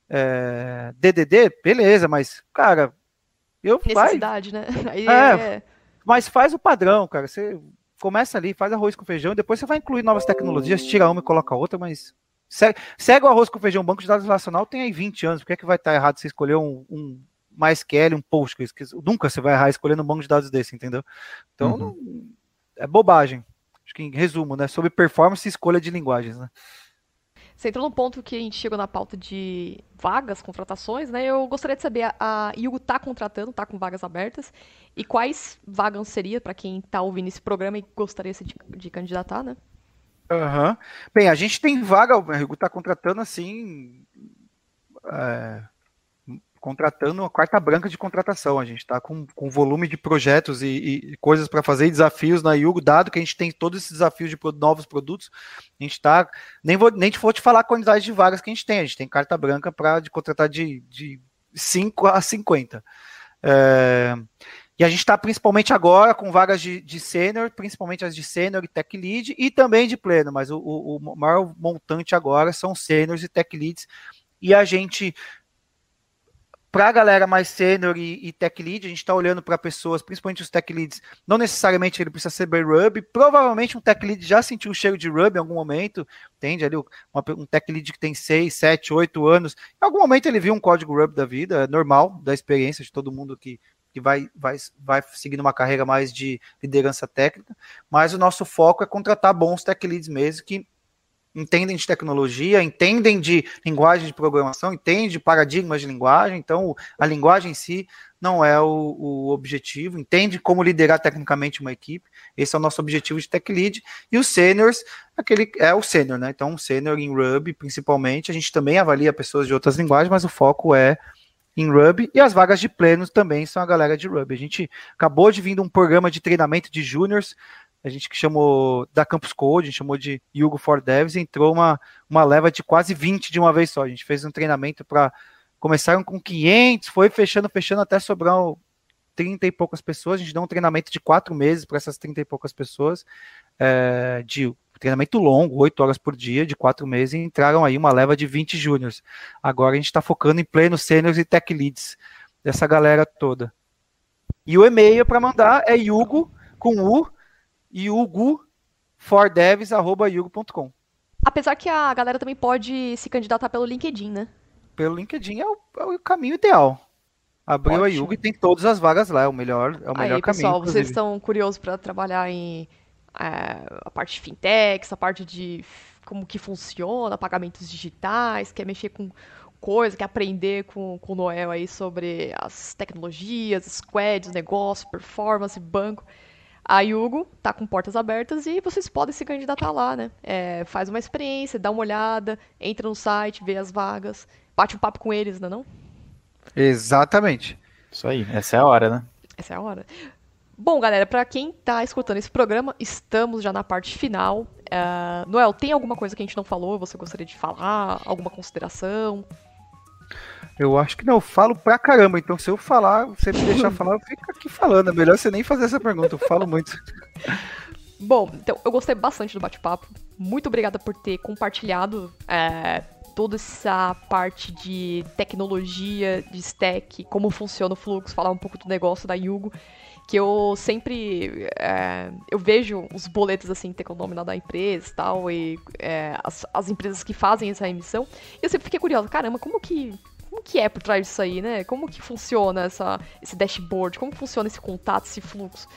é, DDD, beleza, mas cara, eu necessidade, vai, né? Aí é, é... Mas faz o padrão, cara. Você começa ali, faz arroz com feijão, depois você vai incluir novas tecnologias, tira uma e coloca outra, mas Segue, segue, o arroz com feijão, banco de dados relacional tem aí 20 anos. Por que, é que vai estar errado você escolher um, um MySQL, um Postgres? Nunca você vai errar escolhendo um banco de dados desse, entendeu? Então, uhum. não, é bobagem. Acho que em resumo, né? Sobre performance e escolha de linguagens, né? Você entrou no ponto que a gente chegou na pauta de vagas, contratações, né? Eu gostaria de saber, a Yugo está contratando, está com vagas abertas, e quais vagas seria para quem está ouvindo esse programa e gostaria de, de candidatar, né? Uhum. Bem, a gente tem vaga, o Rigo está contratando assim. É, contratando uma quarta branca de contratação. A gente está com, com volume de projetos e, e coisas para fazer, desafios na Yugo, dado que a gente tem todos esses desafios de novos produtos, a gente está. Nem vou nem vou te falar a quantidade de vagas que a gente tem. A gente tem carta branca para contratar de, de 5 a 50. É, e a gente está principalmente agora com vagas de, de sênior, principalmente as de sênior e tech lead, e também de pleno, mas o, o, o maior montante agora são sêniors e tech leads. E a gente, para a galera mais sênior e, e, tech lead, a gente está olhando para pessoas, principalmente os tech leads, não necessariamente ele precisa ser bem Ruby, provavelmente um tech lead já sentiu o cheiro de Ruby em algum momento, entende ali, uma, um tech lead que tem 6, 7, 8 anos, em algum momento ele viu um código Ruby da vida, é normal, da experiência de todo mundo que que vai, vai, vai seguindo uma carreira mais de liderança técnica, mas o nosso foco é contratar bons tech leads mesmo, que entendem de tecnologia, entendem de linguagem de programação, entendem de paradigmas de linguagem, então a linguagem em si não é o, o, objetivo, entende como liderar tecnicamente uma equipe, esse é o nosso objetivo de tech lead, e os seniors, aquele é o sênior, né, então um sênior em Ruby principalmente, a gente também avalia pessoas de outras linguagens, mas o foco é em Ruby, e as vagas de plenos também são a galera de Ruby. A gente acabou de vir um programa de treinamento de juniors, a gente que chamou da Campus Code, a gente chamou de Yugo for Devs, entrou uma, uma leva de quase 20 de uma vez só. A gente fez um treinamento para. Começaram com 500, foi fechando, fechando até sobrar 30 e poucas pessoas. A gente deu um treinamento de quatro meses para essas 30 e poucas pessoas, é, de treinamento longo, 8 horas por dia, de quatro meses, e entraram aí uma leva de 20 júniors. Agora a gente está focando em pleno seniors e tech leads, dessa galera toda. E o e-mail para mandar é yugo, com u, yugo, fordevs.yugo.com. Apesar que a galera também pode se candidatar pelo LinkedIn, né? Pelo LinkedIn é o, é o caminho ideal. Abriu Ótimo. a Yugo e tem todas as vagas lá, é o melhor, é o melhor Aí, caminho. Pessoal, inclusive. vocês estão curiosos para trabalhar em a parte de fintech, a parte de como que funciona, pagamentos digitais, quer mexer com coisa, quer aprender com, com o Noel aí sobre as tecnologias, squads, negócio, performance, banco. A Yugo tá com portas abertas e vocês podem se candidatar lá, né? É, faz uma experiência, dá uma olhada, entra no site, vê as vagas, bate um papo com eles, não é não? Exatamente. Isso aí, essa é a hora, né? Essa é a hora. Bom, galera, para quem está escutando esse programa, estamos já na parte final. Uh, Noel, tem alguma coisa que a gente não falou? Você gostaria de falar? Alguma consideração? Eu acho que não, eu falo pra caramba. Então, se eu falar, você me deixar falar, eu fico aqui falando. É melhor você nem fazer essa pergunta, eu falo muito. Bom, então, eu gostei bastante do bate-papo. Muito obrigada por ter compartilhado é, toda essa parte de tecnologia, de stack, como funciona o fluxo, falar um pouco do negócio da Yugo que eu sempre é, eu vejo os boletos assim tem o nome da empresa tal e é, as, as empresas que fazem essa emissão e eu sempre fiquei curiosa caramba como que como que é por trás disso aí né? Como que funciona essa esse dashboard? Como funciona esse contato esse fluxo?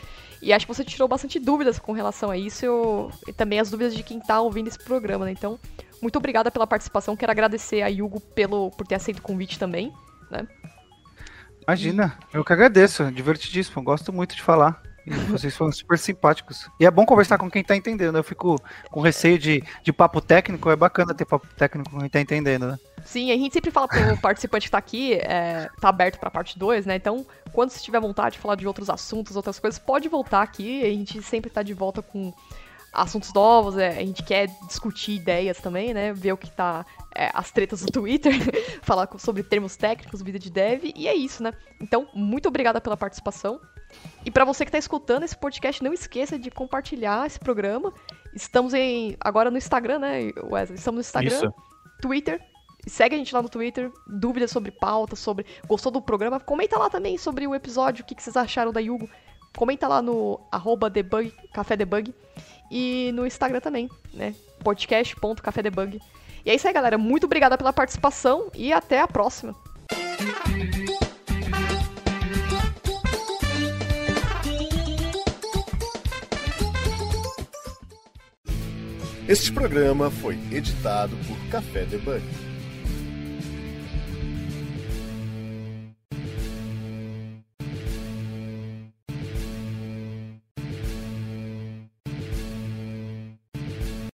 E acho que você tirou bastante dúvidas com relação a isso eu, e também as dúvidas de quem está ouvindo esse programa né? Então muito obrigada pela participação quero agradecer a Yugo pelo por ter aceito o convite também né Imagina, eu que agradeço, divertidíssimo, gosto muito de falar. E vocês foram super simpáticos. E é bom conversar com quem tá entendendo. Eu fico com receio de, de papo técnico, é bacana ter papo técnico com quem tá entendendo, né? Sim, a gente sempre fala pro participante que tá aqui, é, tá aberto pra parte 2, né? Então, quando você tiver vontade de falar de outros assuntos, outras coisas, pode voltar aqui. A gente sempre tá de volta com assuntos novos, é, a gente quer discutir ideias também, né? Ver o que tá. É, as tretas do Twitter, falar sobre termos técnicos, vida de dev, e é isso, né? Então, muito obrigada pela participação. E para você que está escutando esse podcast, não esqueça de compartilhar esse programa. Estamos em agora no Instagram, né, Wesley? Estamos no Instagram, isso. Twitter. Segue a gente lá no Twitter. Dúvidas sobre pauta, sobre. Gostou do programa? Comenta lá também sobre o episódio, o que, que vocês acharam da Yugo. Comenta lá no arroba debug, café debug e no Instagram também, né? podcast.cafedebug. E é isso aí, galera. Muito obrigada pela participação e até a próxima. Este programa foi editado por Café Debug.